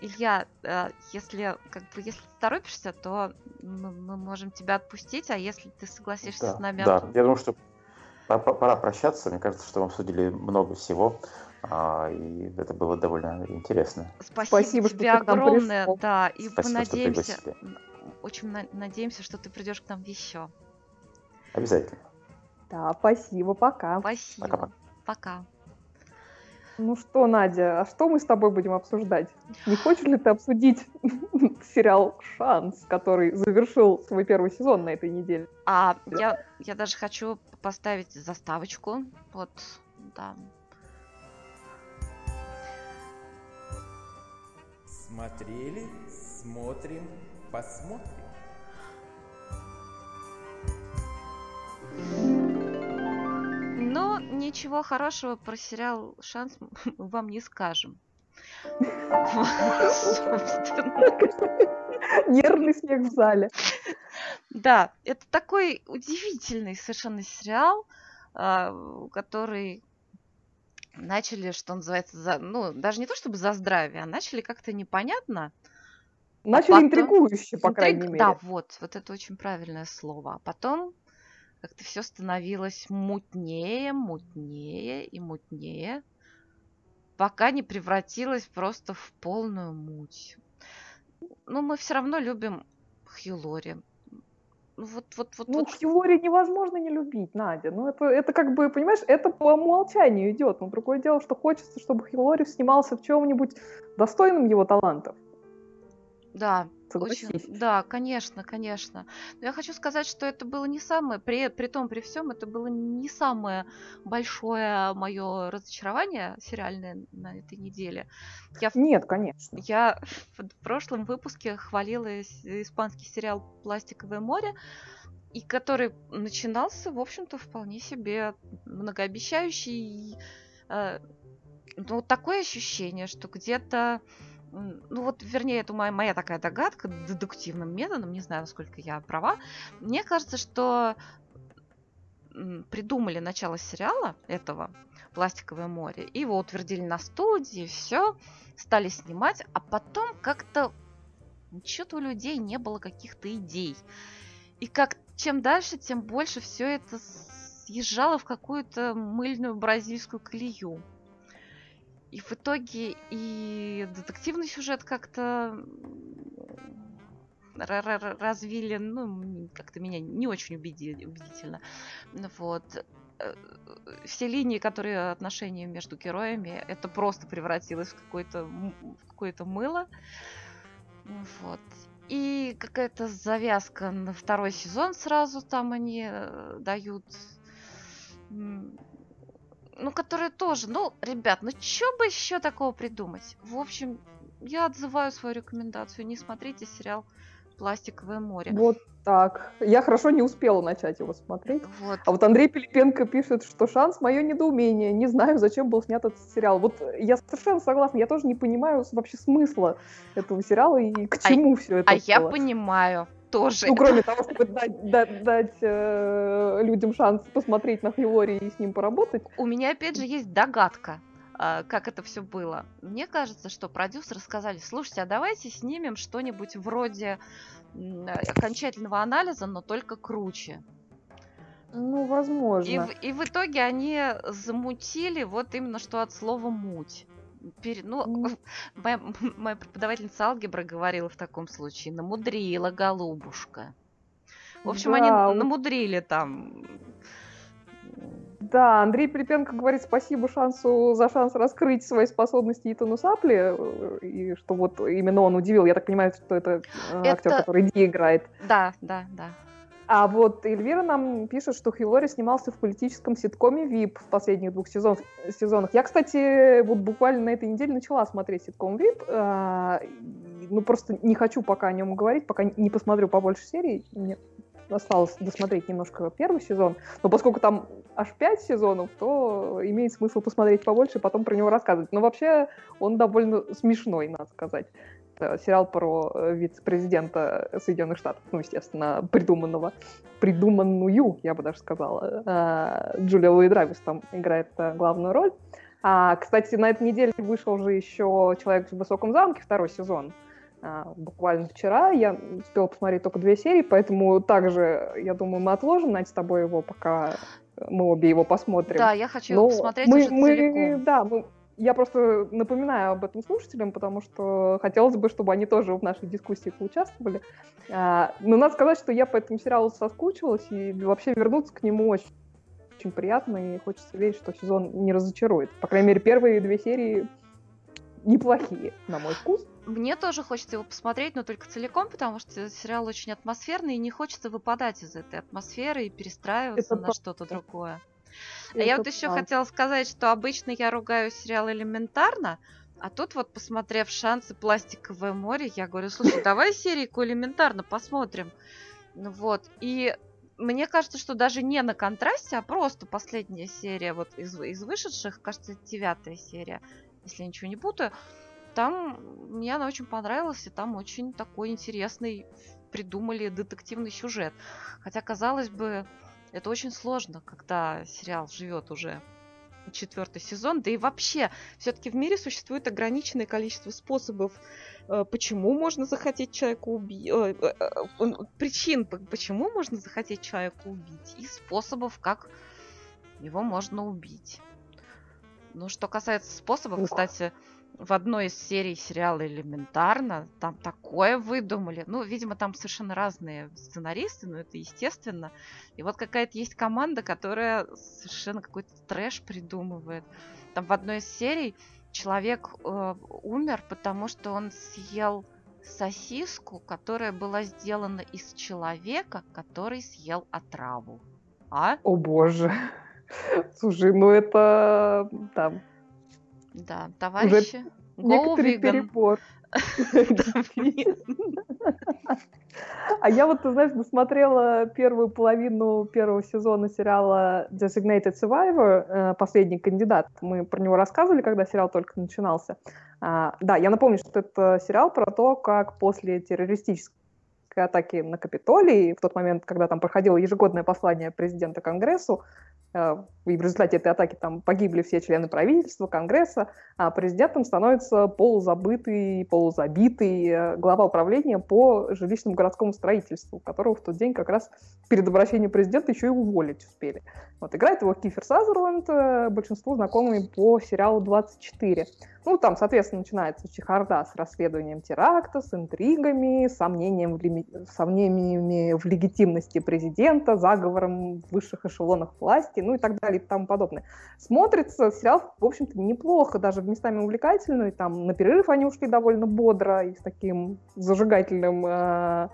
Илья, э, если как бы если ты торопишься, то мы можем тебя отпустить, а если ты согласишься да, с нами... Да, я думаю, что пора прощаться. Мне кажется, что мы обсудили много всего. А, и это было довольно интересно. Спасибо, Спасибо тебе огромное, да, и Спасибо, мы надеемся, очень надеемся, что ты придешь к нам еще. Обязательно. Да, спасибо, пока. Спасибо. Пока-пока. Пока. Ну что, Надя, а что мы с тобой будем обсуждать? Не хочешь ли ты обсудить сериал «Шанс», который завершил свой первый сезон на этой неделе? А я, я даже хочу поставить заставочку. Вот, да. Смотрели, смотрим, посмотрим. Но ничего хорошего про сериал «Шанс» мы вам не скажем. Нервный смех в зале. Да, это такой удивительный совершенно сериал, а, который начали, что называется, за, ну, даже не то чтобы за здравие, а начали как-то непонятно. А начали а потом... интригующе, по крайней мере. Да, вот, вот это очень правильное слово. А потом как-то все становилось мутнее, мутнее и мутнее, пока не превратилось просто в полную муть. Но мы все равно любим Хью Лори. Ну, вот, вот, вот, ну, вот. Хьюлори невозможно не любить, Надя. Ну, это, это как бы, понимаешь, это по умолчанию идет. Но другое дело, что хочется, чтобы Хьюлори снимался в чем-нибудь достойном его талантов. Да, Согласись. Очень, да, конечно, конечно. Но я хочу сказать, что это было не самое, при, при том, при всем, это было не самое большое мое разочарование сериальное на этой неделе. Я, Нет, конечно. Я в прошлом выпуске хвалила испанский сериал «Пластиковое море», и который начинался, в общем-то, вполне себе многообещающий. Э, ну, такое ощущение, что где-то ну вот, вернее, это моя, моя такая догадка дедуктивным методом, не знаю, насколько я права. Мне кажется, что придумали начало сериала этого «Пластиковое море», и его утвердили на студии, все, стали снимать, а потом как-то что-то у людей не было каких-то идей. И как чем дальше, тем больше все это съезжало в какую-то мыльную бразильскую колею. И в итоге и детективный сюжет как-то развили, ну, как-то меня не очень убедительно. Вот. Э, все линии, которые отношения между героями, это просто превратилось в какое-то в какое-то мыло. Вот. И какая-то завязка на второй сезон сразу там они э, дают ну, которые тоже, ну, ребят, ну, что бы еще такого придумать? В общем, я отзываю свою рекомендацию. Не смотрите сериал «Пластиковое море». Вот так. Я хорошо не успела начать его смотреть. Вот. А вот Андрей Пилипенко пишет, что шанс мое недоумение. Не знаю, зачем был снят этот сериал. Вот я совершенно согласна. Я тоже не понимаю вообще смысла этого сериала и к а чему а, все это. А было. я понимаю тоже. Ну, кроме того, чтобы дать, дать, дать э, людям шанс посмотреть на Хьюлори и с ним поработать. У меня, опять же, есть догадка э, как это все было. Мне кажется, что продюсеры сказали, слушайте, а давайте снимем что-нибудь вроде окончательного анализа, но только круче. Ну, возможно. И, и в итоге они замутили вот именно что от слова муть. Пере- ну, моя, моя преподавательница алгебры говорила в таком случае, намудрила голубушка. В общем, они Да, вот- намудрили там. Да, Андрей Припенко говорит спасибо шансу за шанс раскрыть свои способности Итану Сапли, и что вот именно он удивил. Я так понимаю, что это, э, актер, Это- который Ди играет. Да, да, да. А вот Эльвира нам пишет, что Хью снимался в политическом ситкоме «Вип» в последних двух сезон- сезонах. Я, кстати, вот буквально на этой неделе начала смотреть ситком «Вип». а, и, Ну, просто не хочу пока о нем говорить, пока не посмотрю побольше серий. Мне осталось досмотреть немножко первый сезон. Но поскольку там аж пять сезонов, то имеет смысл посмотреть побольше и потом про него рассказывать. Но вообще он довольно смешной, надо сказать. Это сериал про э, вице-президента Соединенных Штатов, ну, естественно, придуманного, придуманную, я бы даже сказала. А, Джулия Луи Драйвис там играет э, главную роль. А, кстати, на этой неделе вышел же еще «Человек в высоком замке», второй сезон. А, буквально вчера я успела посмотреть только две серии, поэтому также, я думаю, мы отложим, Надь, с тобой его, пока мы обе его посмотрим. Да, я хочу его Но посмотреть мы, уже мы- целиком. Да, мы, я просто напоминаю об этом слушателям, потому что хотелось бы, чтобы они тоже в нашей дискуссии поучаствовали. А, но надо сказать, что я по этому сериалу соскучилась, и вообще вернуться к нему очень, очень приятно, и хочется верить, что сезон не разочарует. По крайней мере, первые две серии неплохие, на мой вкус. Мне тоже хочется его посмотреть, но только целиком, потому что сериал очень атмосферный, и не хочется выпадать из этой атмосферы и перестраиваться Это на что-то другое. А я вот еще правда. хотела сказать, что обычно я ругаю сериал элементарно, а тут вот, посмотрев «Шансы. Пластиковое море», я говорю, слушай, давай серийку элементарно посмотрим. Ну Вот. И мне кажется, что даже не на контрасте, а просто последняя серия вот из, из вышедших, кажется, девятая серия, если я ничего не путаю, там мне она очень понравилась, и там очень такой интересный придумали детективный сюжет. Хотя, казалось бы, это очень сложно, когда сериал живет уже четвертый сезон, да и вообще, все-таки в мире существует ограниченное количество способов, э, почему можно захотеть человека убить, причин, п- почему можно захотеть человека убить, и способов, как его можно убить. Ну, что касается способов, кстати, в одной из серий сериала «Элементарно» там такое выдумали. Ну, видимо, там совершенно разные сценаристы, но это естественно. И вот какая-то есть команда, которая совершенно какой-то трэш придумывает. Там в одной из серий человек э, умер, потому что он съел сосиску, которая была сделана из человека, который съел отраву. А? О боже. Слушай, ну это там товарищи. Go некоторый перебор. Да. А я вот, ты знаешь, досмотрела первую половину первого сезона сериала Designated Survivor, э, «Последний кандидат». Мы про него рассказывали, когда сериал только начинался. А, да, я напомню, что это сериал про то, как после террористической атаки на Капитолий, в тот момент, когда там проходило ежегодное послание президента Конгрессу, и в результате этой атаки там погибли все члены правительства, Конгресса, а президентом становится полузабытый, полузабитый э, глава управления по жилищному городскому строительству, которого в тот день как раз перед обращением президента еще и уволить успели. Вот, играет его Кифер Сазерленд, э, большинству знакомый по сериалу «24». Ну, там, соответственно, начинается чехарда с расследованием теракта, с интригами, сомнением в лими- сомнениями в легитимности президента, заговором в высших эшелонах власти, ну и так далее и тому подобное. Смотрится сериал, в общем-то, неплохо, даже местами увлекательный. Там на перерыв они ушли довольно бодро и с таким зажигательным э,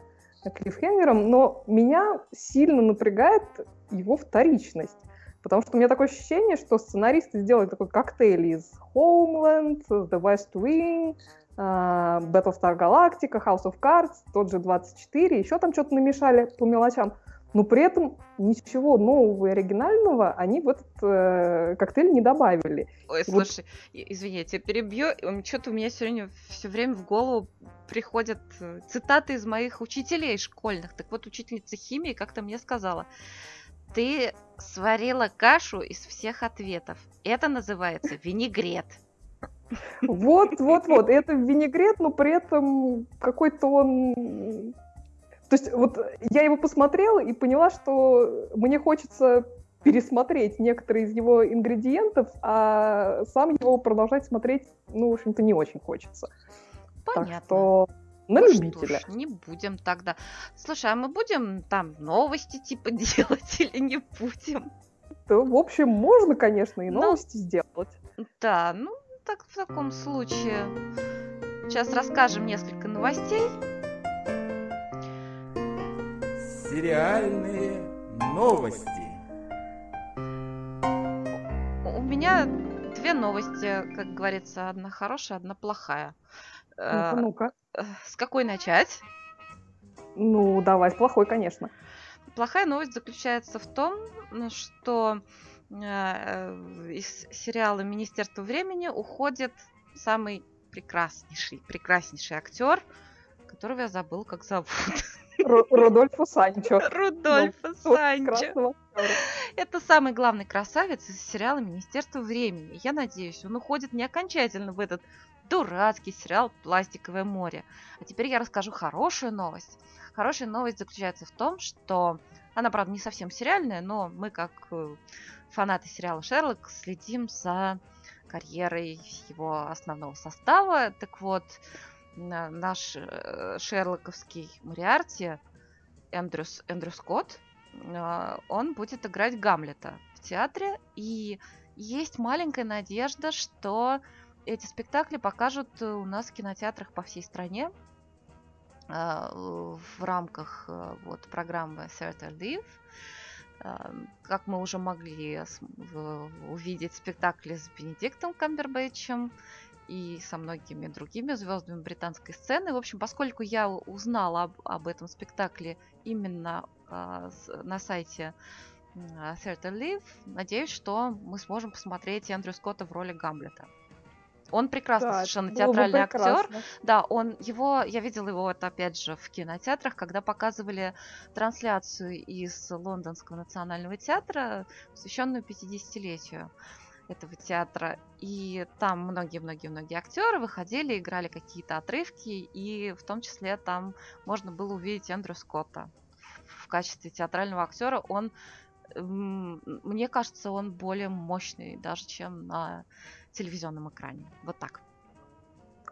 клиффхенгером, но меня сильно напрягает его вторичность. Потому что у меня такое ощущение, что сценаристы сделали такой коктейль из Homeland, The West Wing, э, Battlestar Galactica, House of Cards, тот же 24, еще там что-то намешали по мелочам. Но при этом ничего нового и оригинального они в этот э, коктейль не добавили. Ой, Вот. слушай, и- извини, я тебя перебью. Что-то у меня сегодня все время в голову приходят э, цитаты из моих учителей школьных. Так вот, учительница химии как-то мне сказала, ты сварила кашу из всех ответов. Это называется винегрет. Вот, вот, вот. Это винегрет, но при этом какой-то он То есть вот я его посмотрела и поняла, что мне хочется пересмотреть некоторые из его ингредиентов, а сам его продолжать смотреть, ну, в общем-то, не очень хочется. Понятно. Так что на Ну любителя. Что ж, не будем тогда. Слушай, а мы будем там новости типа делать или не будем? То, в общем, можно, конечно, и Ну. новости сделать. Да, ну так в таком случае сейчас расскажем несколько новостей. Сериальные новости. У меня две новости, как говорится, одна хорошая, одна плохая. Ну-ка, Э, ну-ка. э, С какой начать? Ну, давай, плохой, конечно. Плохая новость заключается в том, что э, э, из сериала Министерство времени уходит самый прекраснейший, прекраснейший актер, которого я забыл, как зовут. Ру- Рудольфо Санчо. Рудольфо Вот Санчо. Это самый главный красавец из сериала Министерство времени. Я надеюсь, он уходит не окончательно в этот дурацкий сериал «Пластиковое море». А теперь я расскажу хорошую новость. Хорошая новость заключается в том, что она, правда, не совсем сериальная, но мы, как э, фанаты сериала «Шерлок», следим за карьерой его основного состава. Так вот, наш э, шерлоковский Мариарти Эндрюс, Эндрю Скотт, э, он будет играть Гамлета в театре, и есть маленькая надежда, что эти спектакли покажут у нас в кинотеатрах по всей стране э, в рамках вот, программы Theatre Live. Как мы уже могли увидеть спектакли с Бенедиктом Камбербэтчем и со многими другими звездами британской сцены. В общем, поскольку я узнала об, об этом спектакле именно с- на сайте а, Theatre Live, надеюсь, что мы сможем посмотреть Эндрю Скотта в роли Гамлета. Он прекрасный Да, совершенно театральный актер. Да, он его, я видела его вот опять же в кинотеатрах, когда показывали трансляцию из Лондонского национального театра, посвященную 50-летию этого театра. И там многие-многие-многие актеры выходили, играли какие-то отрывки, и в том числе там можно было увидеть Эндрю Скотта в качестве театрального актера. Он, мне кажется, он более мощный даже, чем на телевизионном экране. Вот так.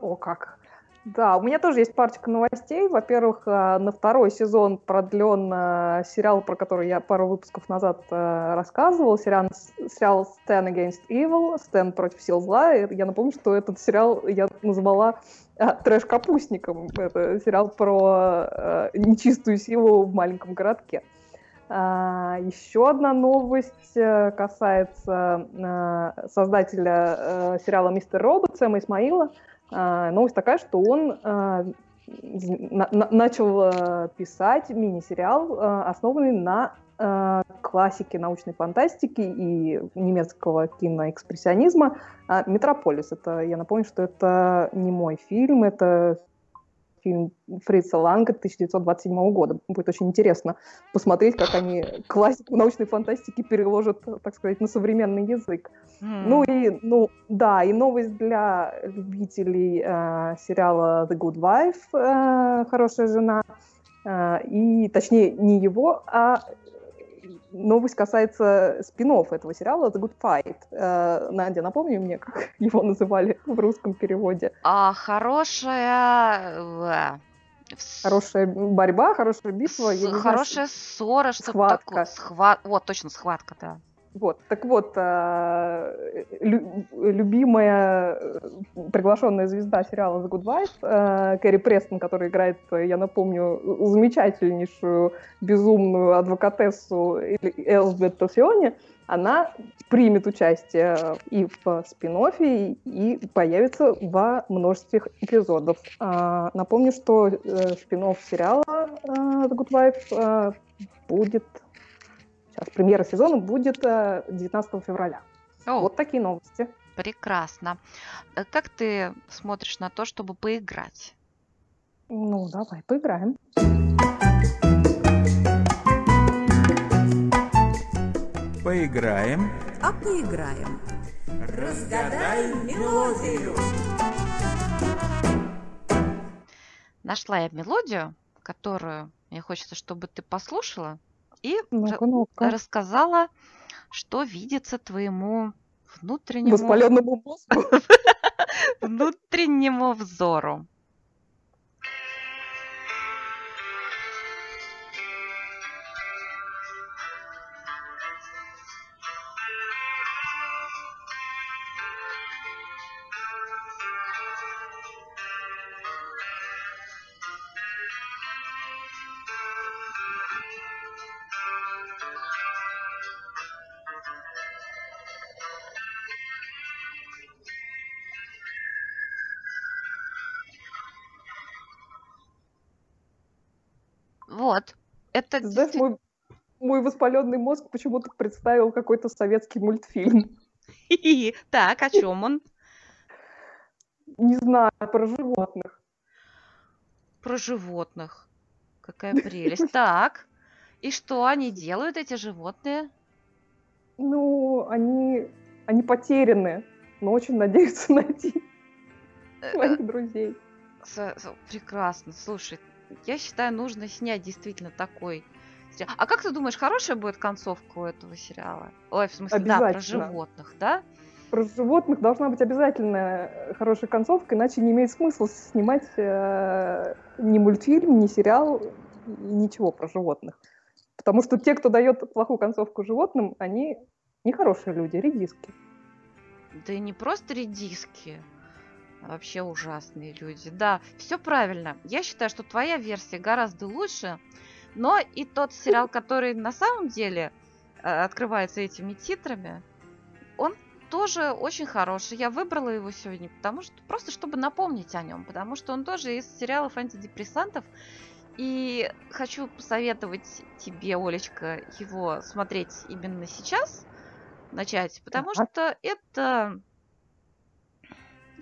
О, как. Да, у меня тоже есть парочка новостей. Во-первых, э, на второй сезон продлен э, сериал, про который я пару выпусков назад э, рассказывал. Сериал, сериал Stand Against Evil, Стэн против сил зла. Я напомню, что этот сериал я назвала трэш-капустником. Это сериал про нечистую силу в маленьком городке. А, Еще одна новость касается создателя сериала «Мистер Робот» Сэма Исмаила. А, Новость такая, что он на- начал э, писать мини-сериал, основанный на классике научной фантастики и немецкого киноэкспрессионизма «Метрополис». Это, я напомню, что это не мой фильм, это фильм Фрица Ланга 1927 года. Будет очень интересно посмотреть, как они классику научной фантастики переложат, так сказать, на современный язык. Ну и, ну, да, и новость для любителей э, сериала The Good Wife, э, «Хорошая жена», Э, и, точнее, не его, а новость касается спин этого сериала The Good Fight. Э, Надя, напомни мне, как его называли в русском переводе. А хорошая... э, Хорошая борьба, хорошая битва. с- знаю, Хорошая ссора, что схватка. такое. Схва... Вот, точно, схватка, да. Вот, так вот, э, лю- любимая э, приглашенная звезда сериала The Good Wife, э, Кэрри Престон, которая играет, я напомню, замечательнейшую безумную адвокатессу Элсбет Тосиони, она примет участие и в спин и появится во множестве эпизодов. А, Напомню, что спин сериала The Good Wife будет Сейчас премьера сезона будет э, 19 февраля. О, Вот такие новости. прекрасно. Э, Как ты смотришь на то, чтобы поиграть? Ну, давай, поиграем. Поиграем. А поиграем. Разгадай мелодию. Нашла я мелодию, которую Мне хочется, чтобы ты послушала и Ну-ка, ну-ка. рассказала, что видится твоему внутреннему, Воспаленному мозгу. внутреннему взору. Это знаешь, мой, мой воспаленный мозг почему-то представил какой-то советский мультфильм. Так, о чем он? Не знаю, про животных. Про животных. Какая прелесть. Так. И что они делают, эти животные? Ну, они, они потеряны, но очень надеются найти Э, своих друзей. С- с- Прекрасно. Слушай, я считаю, нужно снять действительно такой сериал. А как ты думаешь, хорошая будет концовка у этого сериала? Ой, в смысле, да, про животных, да? Про животных должна быть обязательно э, хорошая концовка, иначе не имеет смысла снимать э, ни мультфильм, ни сериал, ничего про животных. Потому что те, кто дает плохую концовку животным, они нехорошие люди, редиски. Да и не просто редиски, вообще ужасные люди. Да, все правильно. Я считаю, что твоя версия гораздо лучше, но и тот сериал, который на самом деле э, открывается этими титрами, он тоже очень хороший. Я выбрала его сегодня, потому что просто чтобы напомнить о нем, потому что он тоже из сериалов антидепрессантов. И хочу посоветовать тебе, Олечка, его смотреть именно сейчас, начать, потому что это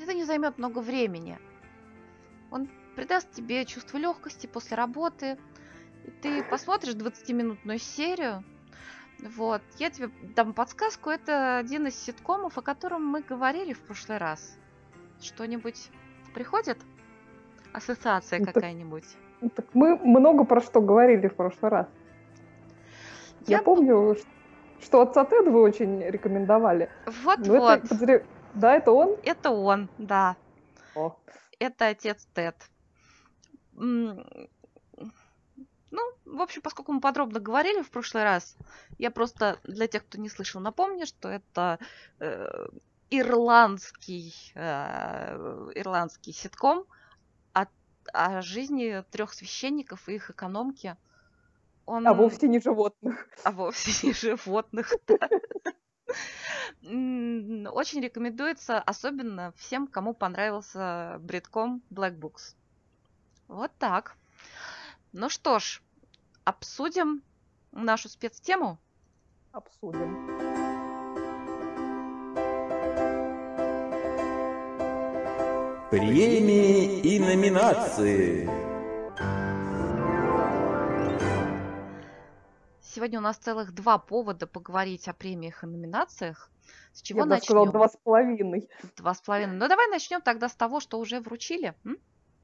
это не займет много времени. Он придаст тебе чувство легкости после работы. И ты посмотришь 20-минутную серию. Вот. Я тебе дам подсказку. Это один из ситкомов, о котором мы говорили в прошлый раз. Что-нибудь приходит? Ассоциация Ну, так- какая-нибудь? Ну, Так мы много про что говорили в прошлый раз. Я, Я помню, ш- что отца Теда вы очень рекомендовали. Вот-вот. Ну, это, Да, это он? Это он, да. О, Это отец Тед. Ну, в общем, поскольку мы подробно говорили в прошлый раз, я просто для тех, кто не слышал, напомню, что это э, ирландский, э, ирландский ситком о, о жизни трех священников и их экономки. Он... а вовсе не животных. а вовсе не животных. да. Очень рекомендуется, особенно всем, кому понравился бритком Black Books. Вот так. Ну что ж, обсудим нашу спецтему. Обсудим. Премии и номинации. Сегодня у нас целых два повода поговорить о премиях и номинациях. С чего Я даже сказала начнем? два с половиной. Два с половиной. Ну давай начнем тогда с того, что уже вручили. м?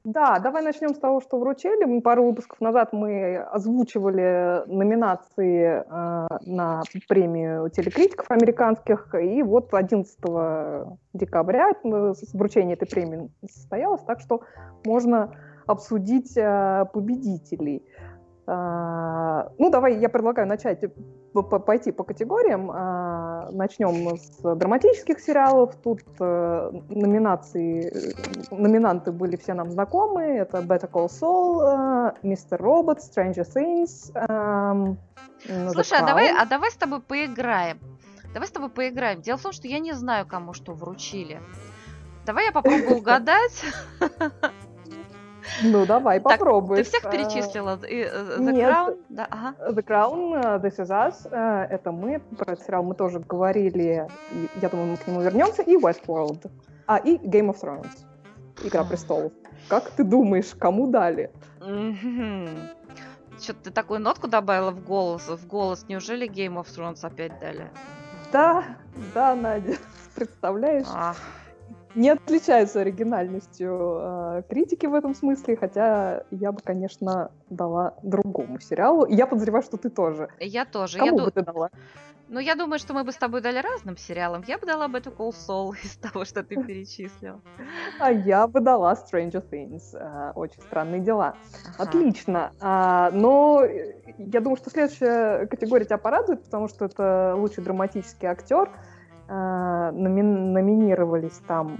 Да, давай начнем с того, что вручили. Мы пару выпусков назад мы озвучивали номинации э, на премию телекритиков американских, и вот 11 декабря вручение этой премии состоялось, так что можно обсудить э, победителей. Ну, давай я предлагаю начать, э, пойти по категориям. А, Начнем с драматических сериалов. Тут э, номинации, э, номинанты были все нам знакомы. Это Better Call Saul, э, Mr. Robot, Stranger Things. эм, Слушай, а давай, а давай с тобой поиграем. Давай с тобой поиграем. Дело в том, что я не знаю, кому что вручили. Давай я попробую угадать. Ну, давай, попробуй. Ты всех перечислила? Э, The нет. Crown? Да, ага. The Crown, э, This Is Us, э, это мы, про этот сериал мы тоже говорили, я думаю, мы к нему вернемся, и Westworld, а, и Game of Thrones, Игра престолов. Как ты думаешь, кому дали? Что-то ты такую нотку добавила в голос, в голос. Неужели Game of Thrones опять дали? Да, да, Надя, представляешь? Ах, не отличаются оригинальностью э, критики в этом смысле, хотя я бы, конечно, дала другому сериалу. И я подозреваю, что ты тоже. Я тоже. Кому я бы ду... ты дала? Ну, я думаю, что мы бы с тобой дали разным сериалам. Я бы дала Better Call Saul из того, что ты перечислил. А я бы дала Stranger Things. А, очень странные дела. Ага. Отлично. А, но я думаю, что следующая категория тебя порадует, потому что это лучший драматический актер. А, номинировались там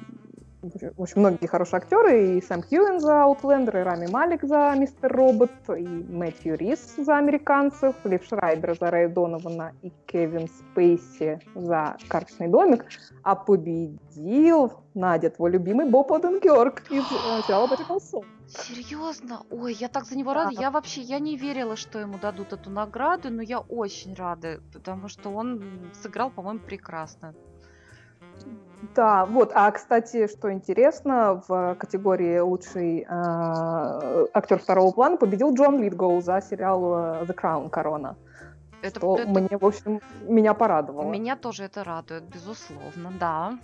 очень многие хорошие актеры, и Сэм Хьюэн за Outlander, и Рами Малик за Мистер Робот, и Мэтью Рис за американцев, Лив Шрайбер за Рэй Донована и Кевин Спейси за Карточный домик, а победил, Надя, твой любимый Боб Оденкерк из э, сериала Saul. Серьезно? Ой, я так за него рада. Я вообще, я не верила, что ему дадут эту награду, но я очень рада, потому что он сыграл, по-моему, прекрасно. Да, вот. А, кстати, что интересно, в категории лучший э, актер второго плана победил Джон Литгоу за сериал э, The Crown Корона. Это, что это... мне, в общем, меня порадовало. Меня тоже это радует, безусловно, да.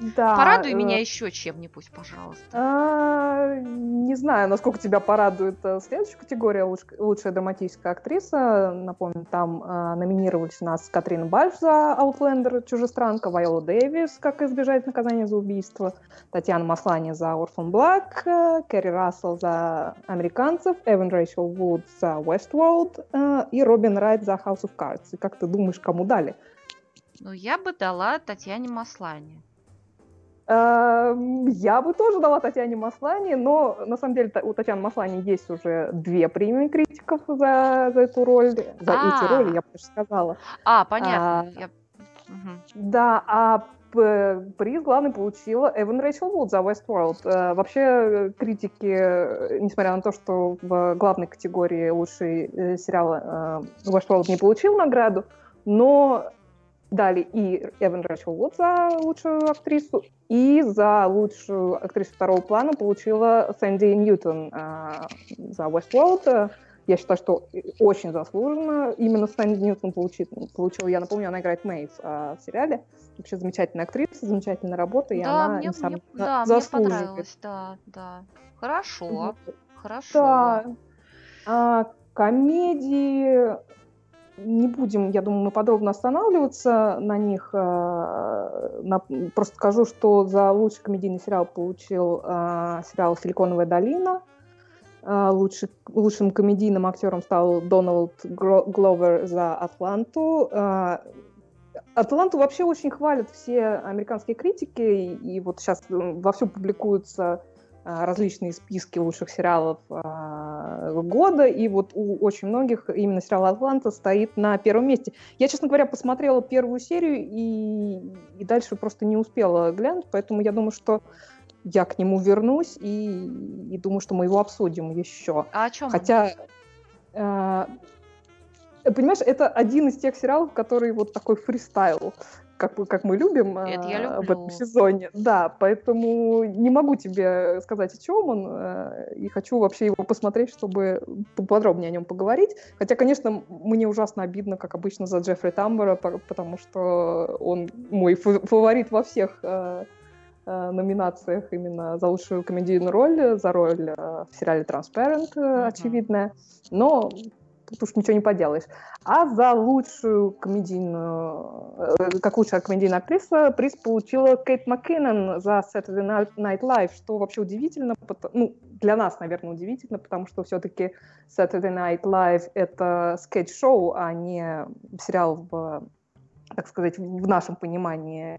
Да. Порадуй э... меня еще чем-нибудь, пожалуйста. А, не знаю, насколько тебя порадует э, следующая категория луч... лучшая драматическая актриса. Напомню, там а, номинировались у нас Катрин Бальф за Outlander, Чужестранка, Вайола Дэвис, как избежать наказания за убийство, Татьяна Маслани за Orphan Black, э, Кэрри Рассел за Американцев, Эван Рэйчел Вуд за Westworld э, и Робин Райт за House of Cards. И как ты думаешь, кому дали? Ну, я бы дала Татьяне Маслани. Эм, я бы тоже дала Татьяне Маслани, но на самом деле у Татьяны Маслани есть уже две премии критиков за, за эту роль, за а эти роли, я бы даже сказала. А, понятно. А, я... угу. Да, а приз главный получила Эван Рэйчел Вуд за Westworld. Э, вообще критики, несмотря на то, что в главной категории лучший э, сериал э, Westworld не получил награду, но дали и Эван Рэчел Вуд за лучшую актрису, и за лучшую актрису второго плана получила Сэнди Ньютон э, за Westworld. Я считаю, что очень заслуженно. Именно Сэнди Ньютон получил, получила, я напомню, она играет Мэйв э, в сериале. Вообще замечательная актриса, замечательная работа, и да, она мне, мне, да, заслуживает. мне понравилось, да, да. Хорошо, хорошо. Да. А, комедии не будем, я думаю, мы подробно останавливаться на них. Э, просто скажу, что за лучший комедийный сериал получил э, сериал «Силиконовая долина». Э, лучший, лучшим комедийным актером стал Дональд Гловер за «Атланту». «Атланту» вообще очень хвалят все американские критики, и вот сейчас вовсю публикуются различные списки лучших сериалов э, года, и вот у очень многих именно сериал «Атланта» стоит на первом месте. Я, честно говоря, посмотрела первую серию и, и дальше просто не успела глянуть, поэтому я думаю, что я к нему вернусь и, и думаю, что мы его обсудим еще. А о чем? Хотя, э, понимаешь, это один из тех сериалов, который вот такой фристайл как, как мы любим Это я люблю. А, в этом сезоне. Да, поэтому не могу тебе сказать, о чем он, э, и хочу вообще его посмотреть, чтобы поподробнее о нем поговорить. Хотя, конечно, мне ужасно обидно, как обычно, за Джеффри Тамбора, потому что он мой фаворит во всех э, э, номинациях именно за лучшую комедийную роль, за роль в сериале Transparent, uh-huh. очевидная. Но тут уж ничего не поделаешь. А за лучшую комедийную, э, как лучшая комедийная актриса, приз получила Кейт МакКиннон за Saturday Night Live, что вообще удивительно, ну, для нас, наверное, удивительно, потому что все-таки Saturday Night Live — это скетч-шоу, а не сериал в, так сказать, в нашем понимании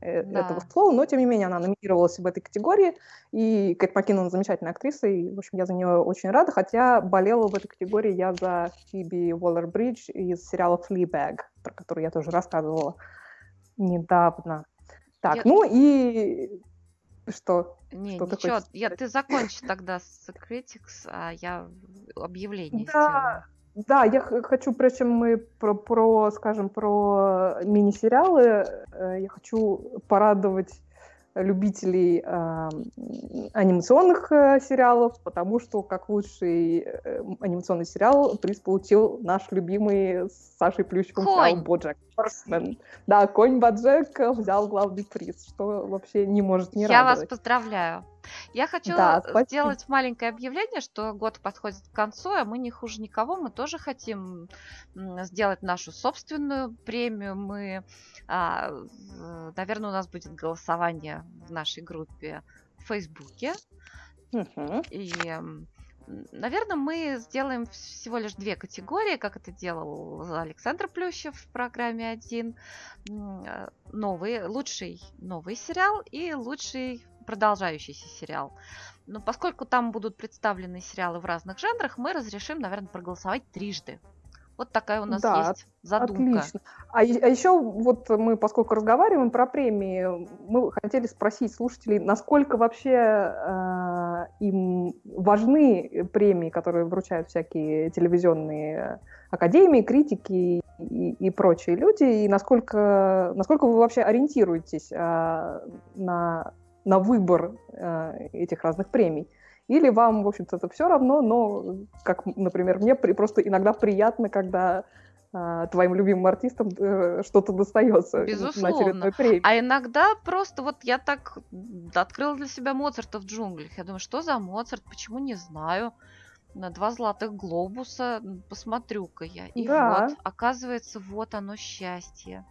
да. этого слова, но тем не менее она номинировалась в этой категории, и Кэт Маккинон замечательная актриса, и, в общем, я за нее очень рада, хотя болела в этой категории я за Фиби Уоллер-Бридж из сериала Fleabag, про который я тоже рассказывала недавно. Так, я... ну и что? Не, что ничего, я, ты закончи тогда с Critics, а я объявление да. сделаю. Да, я хочу, прежде чем мы про, про скажем, про мини-сериалы, э, я хочу порадовать любителей э, анимационных э, сериалов, потому что как лучший э, анимационный сериал приз получил наш любимый с Сашей Плющевым сериал «Боджек Хорсмен». Да, «Конь Боджек» взял главный приз, что вообще не может не Я радовать. вас поздравляю. Я хочу да, сделать маленькое объявление, что год подходит к концу, а мы не хуже никого, мы тоже хотим сделать нашу собственную премию. Мы, а, наверное, у нас будет голосование в нашей группе в Фейсбуке. Угу. И Наверное, мы сделаем всего лишь две категории, как это делал Александр Плющев в программе 1. Э, новый, лучший новый сериал и лучший продолжающийся сериал. Но поскольку там будут представлены сериалы в разных жанрах, мы разрешим, наверное, проголосовать трижды. Вот такая у нас да, есть задумка. Отлично. А, а еще вот мы, поскольку разговариваем про премии, мы хотели спросить слушателей, насколько вообще э, им важны премии, которые вручают всякие телевизионные академии, критики и, и прочие люди, и насколько, насколько вы вообще ориентируетесь э, на, на выбор э, этих разных премий. Или вам, в общем-то, это все равно, но, как, например, мне при, просто иногда приятно, когда а, твоим любимым артистам э, что-то достается Безусловно. на премии. А иногда просто вот я так открыла для себя Моцарта в джунглях. Я думаю, что за Моцарт, почему не знаю. На два золотых глобуса посмотрю-ка я. И да. вот, оказывается, вот оно счастье.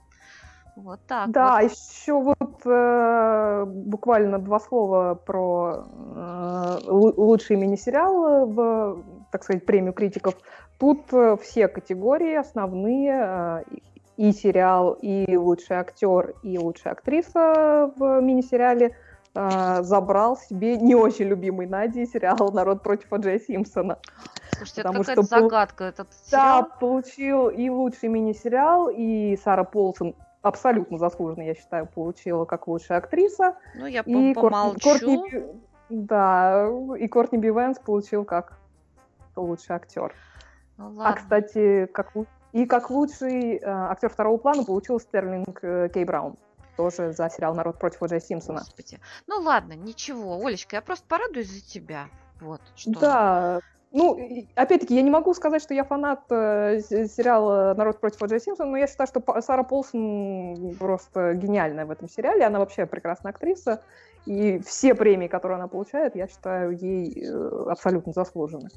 Вот так. Да, вот. еще вот э, буквально два слова про э, лучший мини-сериал в, так сказать, премию критиков. Тут э, все категории основные, э, и сериал, и лучший актер, и лучшая актриса в мини-сериале э, забрал себе не очень любимый Нади сериал «Народ против О'Джея Симпсона». Слушайте, Потому это какая-то загадка этот сериал. Да, получил и лучший мини-сериал, и Сара Полсон абсолютно заслуженно, я считаю, получила как лучшая актриса. Ну, я и помолчу. Кортни, да, и Кортни Би Вэнс получил как лучший актер. Ну, а, ладно. А, кстати, как, и как лучший э, актер второго плана получил Стерлинг э, Кей Браун. Тоже за сериал «Народ против О'Джея Симпсона». Господи. Ну ладно, ничего. Олечка, я просто порадуюсь за тебя. Вот, что... Да, ну, опять-таки, я не могу сказать, что я фанат э, сериала «Народ против О'Джей Симпсона», но я считаю, что Сара Полсон просто гениальная в этом сериале. Она вообще прекрасная актриса. И все премии, которые она получает, я считаю, ей э, абсолютно заслужены.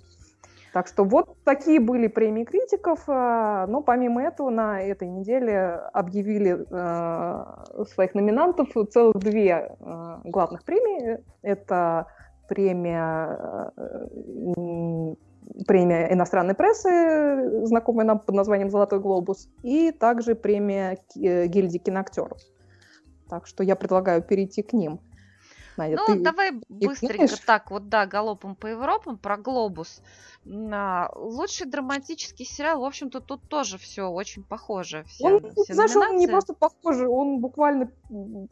Так что вот такие были премии критиков. Э, но помимо этого на этой неделе объявили э, своих номинантов целых две главных премии. Это премия, э, премия иностранной прессы, знакомая нам под названием «Золотой глобус», и также премия э, гильдии киноактеров. Так что я предлагаю перейти к ним. Надя, ну, ты давай быстренько знаешь? так, вот да, галопом по Европам, про глобус. Лучший драматический сериал, в общем-то, тут тоже все очень похоже. Все, он, все знаешь, номинации. он не просто похож, он буквально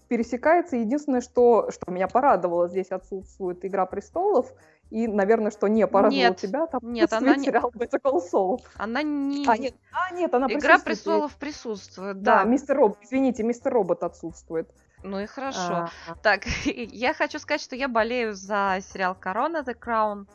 пересекается. Единственное, что, что меня порадовало, здесь отсутствует «Игра престолов», и, наверное, что не порадовало нет, тебя, там нет, она не... сериал Better Call Saul. Она не... А, нет, а, нет она Игра престолов присутствует, да. Да, мистер Робот, извините, мистер Робот отсутствует. Ну и хорошо. А-а-а. Так, я хочу сказать, что я болею за сериал Корона The Crown.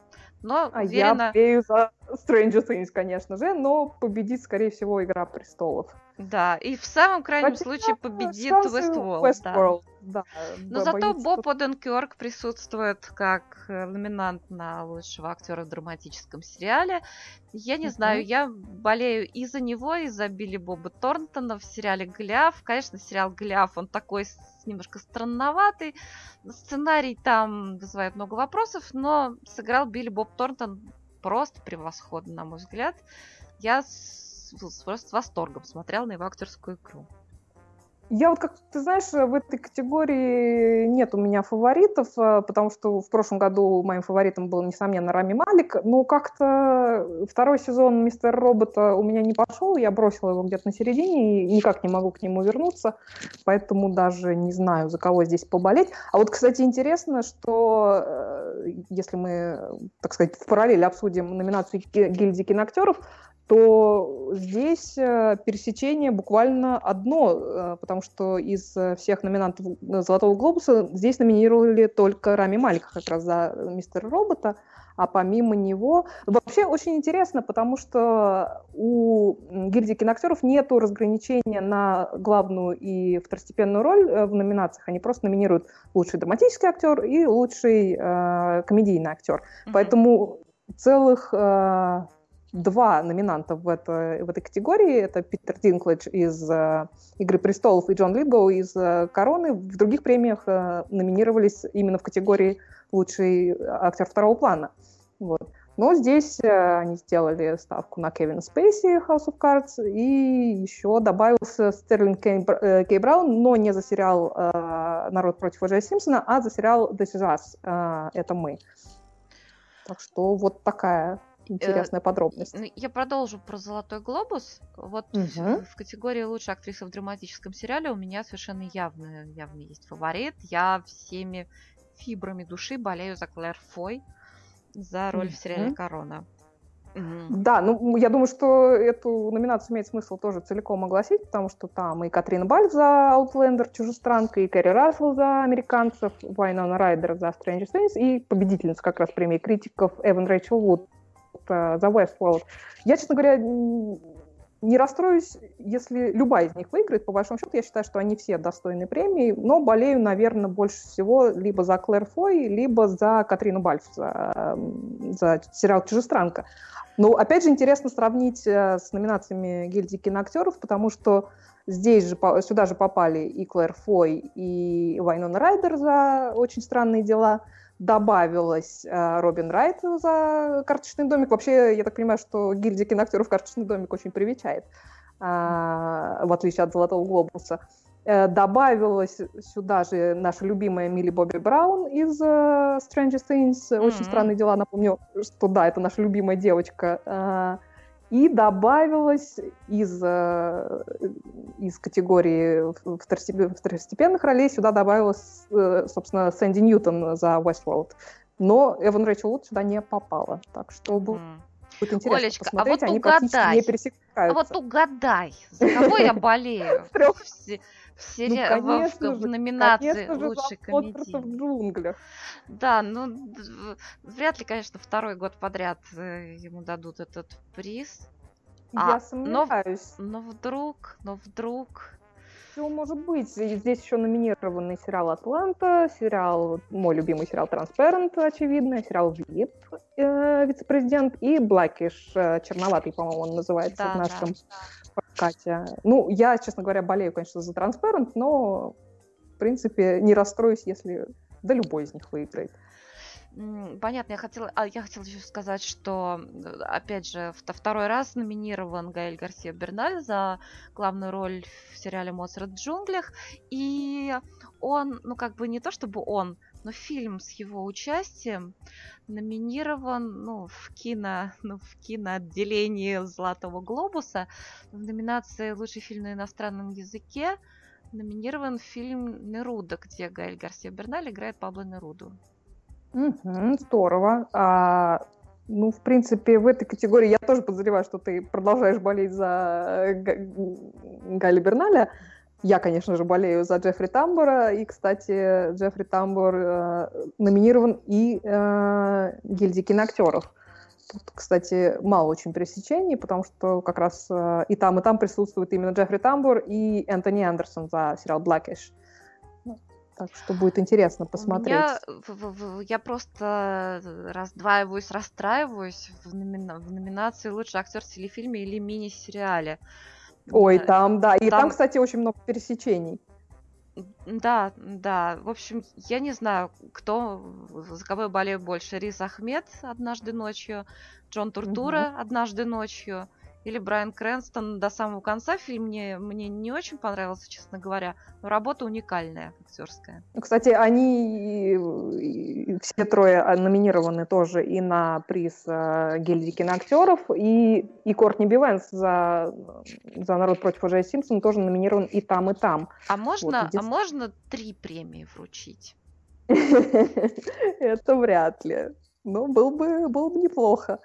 Но а уверена... я болею за Stranger Things, конечно же, но победит, скорее всего, Игра престолов. Да, и в самом крайнем Хотя случае победит Westworld. Westworld. Да. Да, Но зато Боб Оденкерк присутствует как э, номинант на лучшего актера в драматическом сериале. Я не mm-hmm. знаю, я болею и за него, и за Билли Боба Торнтона в сериале «Гляв». Конечно, сериал «Гляв», он такой немножко странноватый. Сценарий там вызывает много вопросов, но сыграл Билли Боб Торнтон просто превосходно, на мой взгляд. Я с, с, просто с восторгом смотрел на его актерскую игру. Я вот, как ты знаешь, в этой категории нет у меня фаворитов, э, потому что в прошлом году моим фаворитом был, несомненно, Рами Малик. Но как-то второй сезон Мистер Робота у меня не пошел, я бросила его где-то на середине и никак не могу к нему вернуться, поэтому даже не знаю, за кого здесь поболеть. А вот, кстати, интересно, что э, если мы, так сказать, в параллель обсудим номинацию гильдии киноактеров, то здесь э, пересечение буквально одно, э, потому что из э, всех номинантов «Золотого глобуса» здесь номинировали только Рами Малика как раз за «Мистера Робота», а помимо него... Вообще очень интересно, потому что у гильдии киноактеров нет разграничения на главную и второстепенную роль в номинациях. Они просто номинируют лучший драматический актер и лучший э, комедийный актер. Mm-hmm. Поэтому целых э, два номинанта в, это, в этой категории. Это Питер Динклэдж из э, «Игры престолов» и Джон Литгоу из э, «Короны». В других премиях э, номинировались именно в категории «Лучший актер второго плана». Вот. Но здесь э, они сделали ставку на Кевина Спейси, House of Cards, и еще добавился Стерлинг Кей, э, Кей Браун, но не за сериал э, «Народ против О.Дж. Симпсона», а за сериал «This is Us», э, «Это мы». Так что вот такая интересная э, подробность. Ну, я продолжу про «Золотой глобус». Вот угу. в, категории «Лучшая актриса в драматическом сериале» у меня совершенно явно, явно есть фаворит. Я всеми фибрами души болею за Клэр Фой, за роль угу. в сериале «Корона». Угу. Да, ну я думаю, что эту номинацию имеет смысл тоже целиком огласить, потому что там и Катрин Баль за Outlander, Чужестранка, и Кэрри Рассел за Американцев, Вайнона Райдер за Stranger Things, и победительница как раз премии критиков Эван Рэйчел Вуд за Westworld. Я, честно говоря, не расстроюсь, если любая из них выиграет. По большому счету, я считаю, что они все достойны премии, но болею, наверное, больше всего либо за Клэр Фой, либо за Катрину Бальф, за, за сериал «Чужестранка». Но, опять же, интересно сравнить э, с номинациями гильдии киноактеров, потому что здесь же, сюда же попали и Клэр Фой, и Вайнон Райдер за «Очень странные дела», добавилась э, Робин Райт за «Карточный домик». Вообще, я так понимаю, что гильдия киноактеров «Карточный домик» очень привечает, э, в отличие от «Золотого глобуса». Э, добавилась сюда же наша любимая Милли Бобби Браун из Stranger Things. Mm-hmm. Очень странные дела. Напомню, что да, это наша любимая девочка. И добавилось из, э, из категории второстепенных ролей сюда добавилась, э, собственно, Сэнди Ньютон за Westworld. Но Эван Рэйчел Вуд сюда не попала. Так что будет интересно Олечка, а посмотреть. А вот Они угадай, не пересекаются. А вот угадай, за кого я болею? в, сери... ну, конечно в, в, в номинации конечно лучшей комедии. в джунглях. Да, ну вряд ли, конечно, второй год подряд э, ему дадут этот приз. Я а, сомневаюсь. Но, но вдруг, но вдруг. Все может быть. Здесь еще номинированный сериал «Атланта», сериал, мой любимый сериал «Транспарент», очевидно, сериал «Вип», э, вице-президент, и «Блэкиш», э, черноватый, по-моему, он называется да, в нашем да Катя. Ну, я, честно говоря, болею, конечно, за Transparent, но, в принципе, не расстроюсь, если да любой из них выиграет. Понятно, я хотела, а, я хотела еще сказать, что, опять же, второй раз номинирован Гаэль Гарсия Берналь за главную роль в сериале «Моцарт в джунглях», и он, ну, как бы не то чтобы он, но фильм с его участием номинирован ну, в, кино, ну, в киноотделении Золотого Глобуса в номинации «Лучший фильм на иностранном языке» номинирован фильм «Неруда», где Гаэль Гарсия Берналь играет Пабло Неруду. Угу, здорово. А, ну, в принципе, в этой категории я тоже подозреваю, что ты продолжаешь болеть за Галя Берналя. Я, конечно же, болею за Джеффри Тамбора, и, кстати, Джеффри Тамбор э, номинирован и э, гильдии киноактеров. Тут, кстати, мало очень пересечений, потому что как раз э, и там, и там присутствует именно Джеффри Тамбор и Энтони Андерсон за сериал Blackish. Так что будет интересно посмотреть. Я, я просто раздваиваюсь, расстраиваюсь в, номина, в номинации «Лучший актер в телефильме» или мини-сериале. Ой, там, да. И там, там, кстати, очень много пересечений. Да, да. В общем, я не знаю, кто, за кого я болею больше. Риз Ахмед однажды ночью, Джон Туртура угу. однажды ночью или Брайан Крэнстон до самого конца фильм мне, мне не очень понравился, честно говоря, но работа уникальная, актерская. Ну, кстати, они все трое номинированы тоже и на приз э, гильдии киноактеров, и, и Кортни Бивенс за, за «Народ против О.Дж. Симпсон» тоже номинирован и там, и там. А можно, вот, а можно три премии вручить? Это вряд ли. Ну, был бы, было бы неплохо.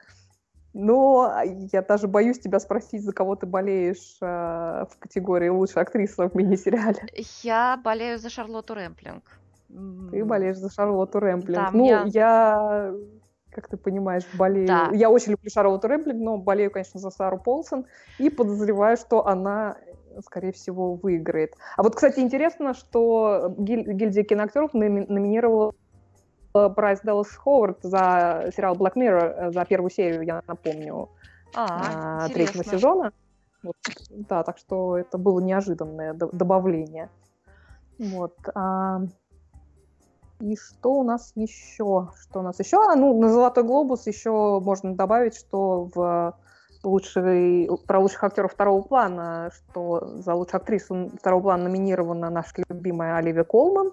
Но я даже боюсь тебя спросить, за кого ты болеешь э, в категории лучшая актриса в мини-сериале. Я болею за Шарлотту Рэмплинг. Ты болеешь за Шарлотту Рэмплинг. Да, ну, меня... я, как ты понимаешь, болею... Да. Я очень люблю Шарлотту Рэмплинг, но болею, конечно, за Сару Полсон. И подозреваю, что она скорее всего, выиграет. А вот, кстати, интересно, что гильдия киноактеров номинировала Брайс Даллас Ховард за сериал Black Mirror, э, за первую серию, я напомню, а, а третьего сезона. Вот, да, так что это было неожиданное добавление. Вот. А, и что у нас еще? Что у нас еще? А, ну, на Золотой глобус еще можно добавить, что в лучший, про лучших актеров второго плана, что за лучшую актрису второго плана номинирована наша любимая Оливия Колман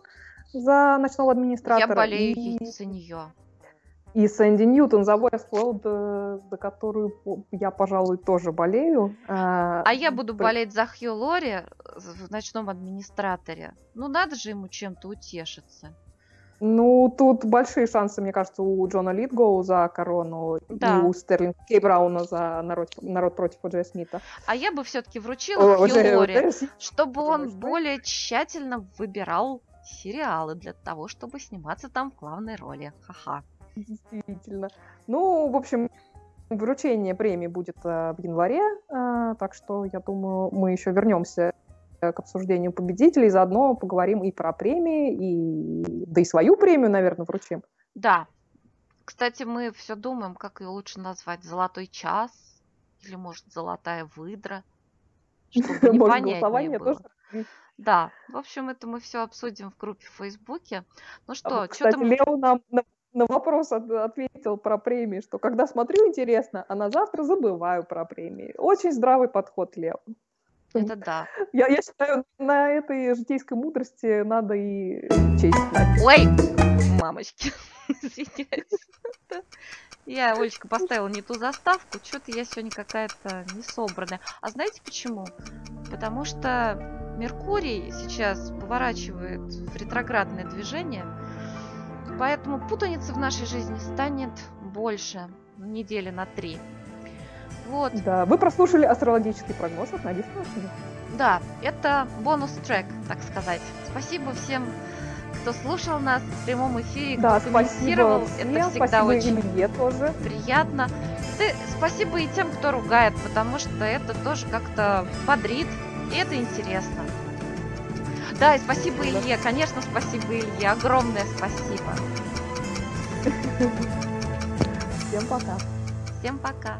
за ночного администратора. Я болею и... за нее. И Сэнди Ньютон за Westworld, за которую я, пожалуй, тоже болею. А, а я буду болеть за Хью Лори в ночном администраторе. Ну, надо же ему чем-то утешиться. Ну, тут большие шансы, мне кажется, у Джона Литгоу за корону да. и у Стерлинга Кей Брауна за народ, народ против О'Джея Смита. А я бы все-таки вручила О, Хьюлори, чтобы он более тщательно выбирал сериалы для того, чтобы сниматься там в главной роли. Ха-ха. Действительно. Ну, в общем, вручение премии будет э, в январе, э, так что я думаю, мы еще вернемся к обсуждению победителей, заодно поговорим и про премии, и да и свою премию, наверное, вручим. Да. Кстати, мы все думаем, как ее лучше назвать. Золотой час или, может, золотая выдра. Чтобы непонятнее было. Тоже. Да, в общем, это мы все обсудим в группе в Фейсбуке. Ну что, а, кстати, мы... Лео нам на, на вопрос от, ответил про премии, что когда смотрю интересно, а на завтра забываю про премии. Очень здравый подход, Лео. Это да. Я, я считаю, на этой житейской мудрости надо и честь знать. Ой, мамочки, извиняюсь. Я, Олечка, поставила не ту заставку. Что-то я сегодня какая-то не собранная. А знаете почему? Потому что Меркурий сейчас поворачивает в ретроградное движение. Поэтому путаницы в нашей жизни станет больше недели на три. Вот. Да, вы прослушали астрологический прогноз от Нади Да, это бонус-трек, так сказать. Спасибо всем, кто слушал нас в прямом эфире, да, кто комментировал. Всем, это всегда спасибо очень Илье тоже. приятно. Ты, спасибо и тем, кто ругает, потому что это тоже как-то бодрит, и это интересно. Да, и спасибо Илье, конечно, спасибо Илье, огромное спасибо. Всем пока. Всем пока.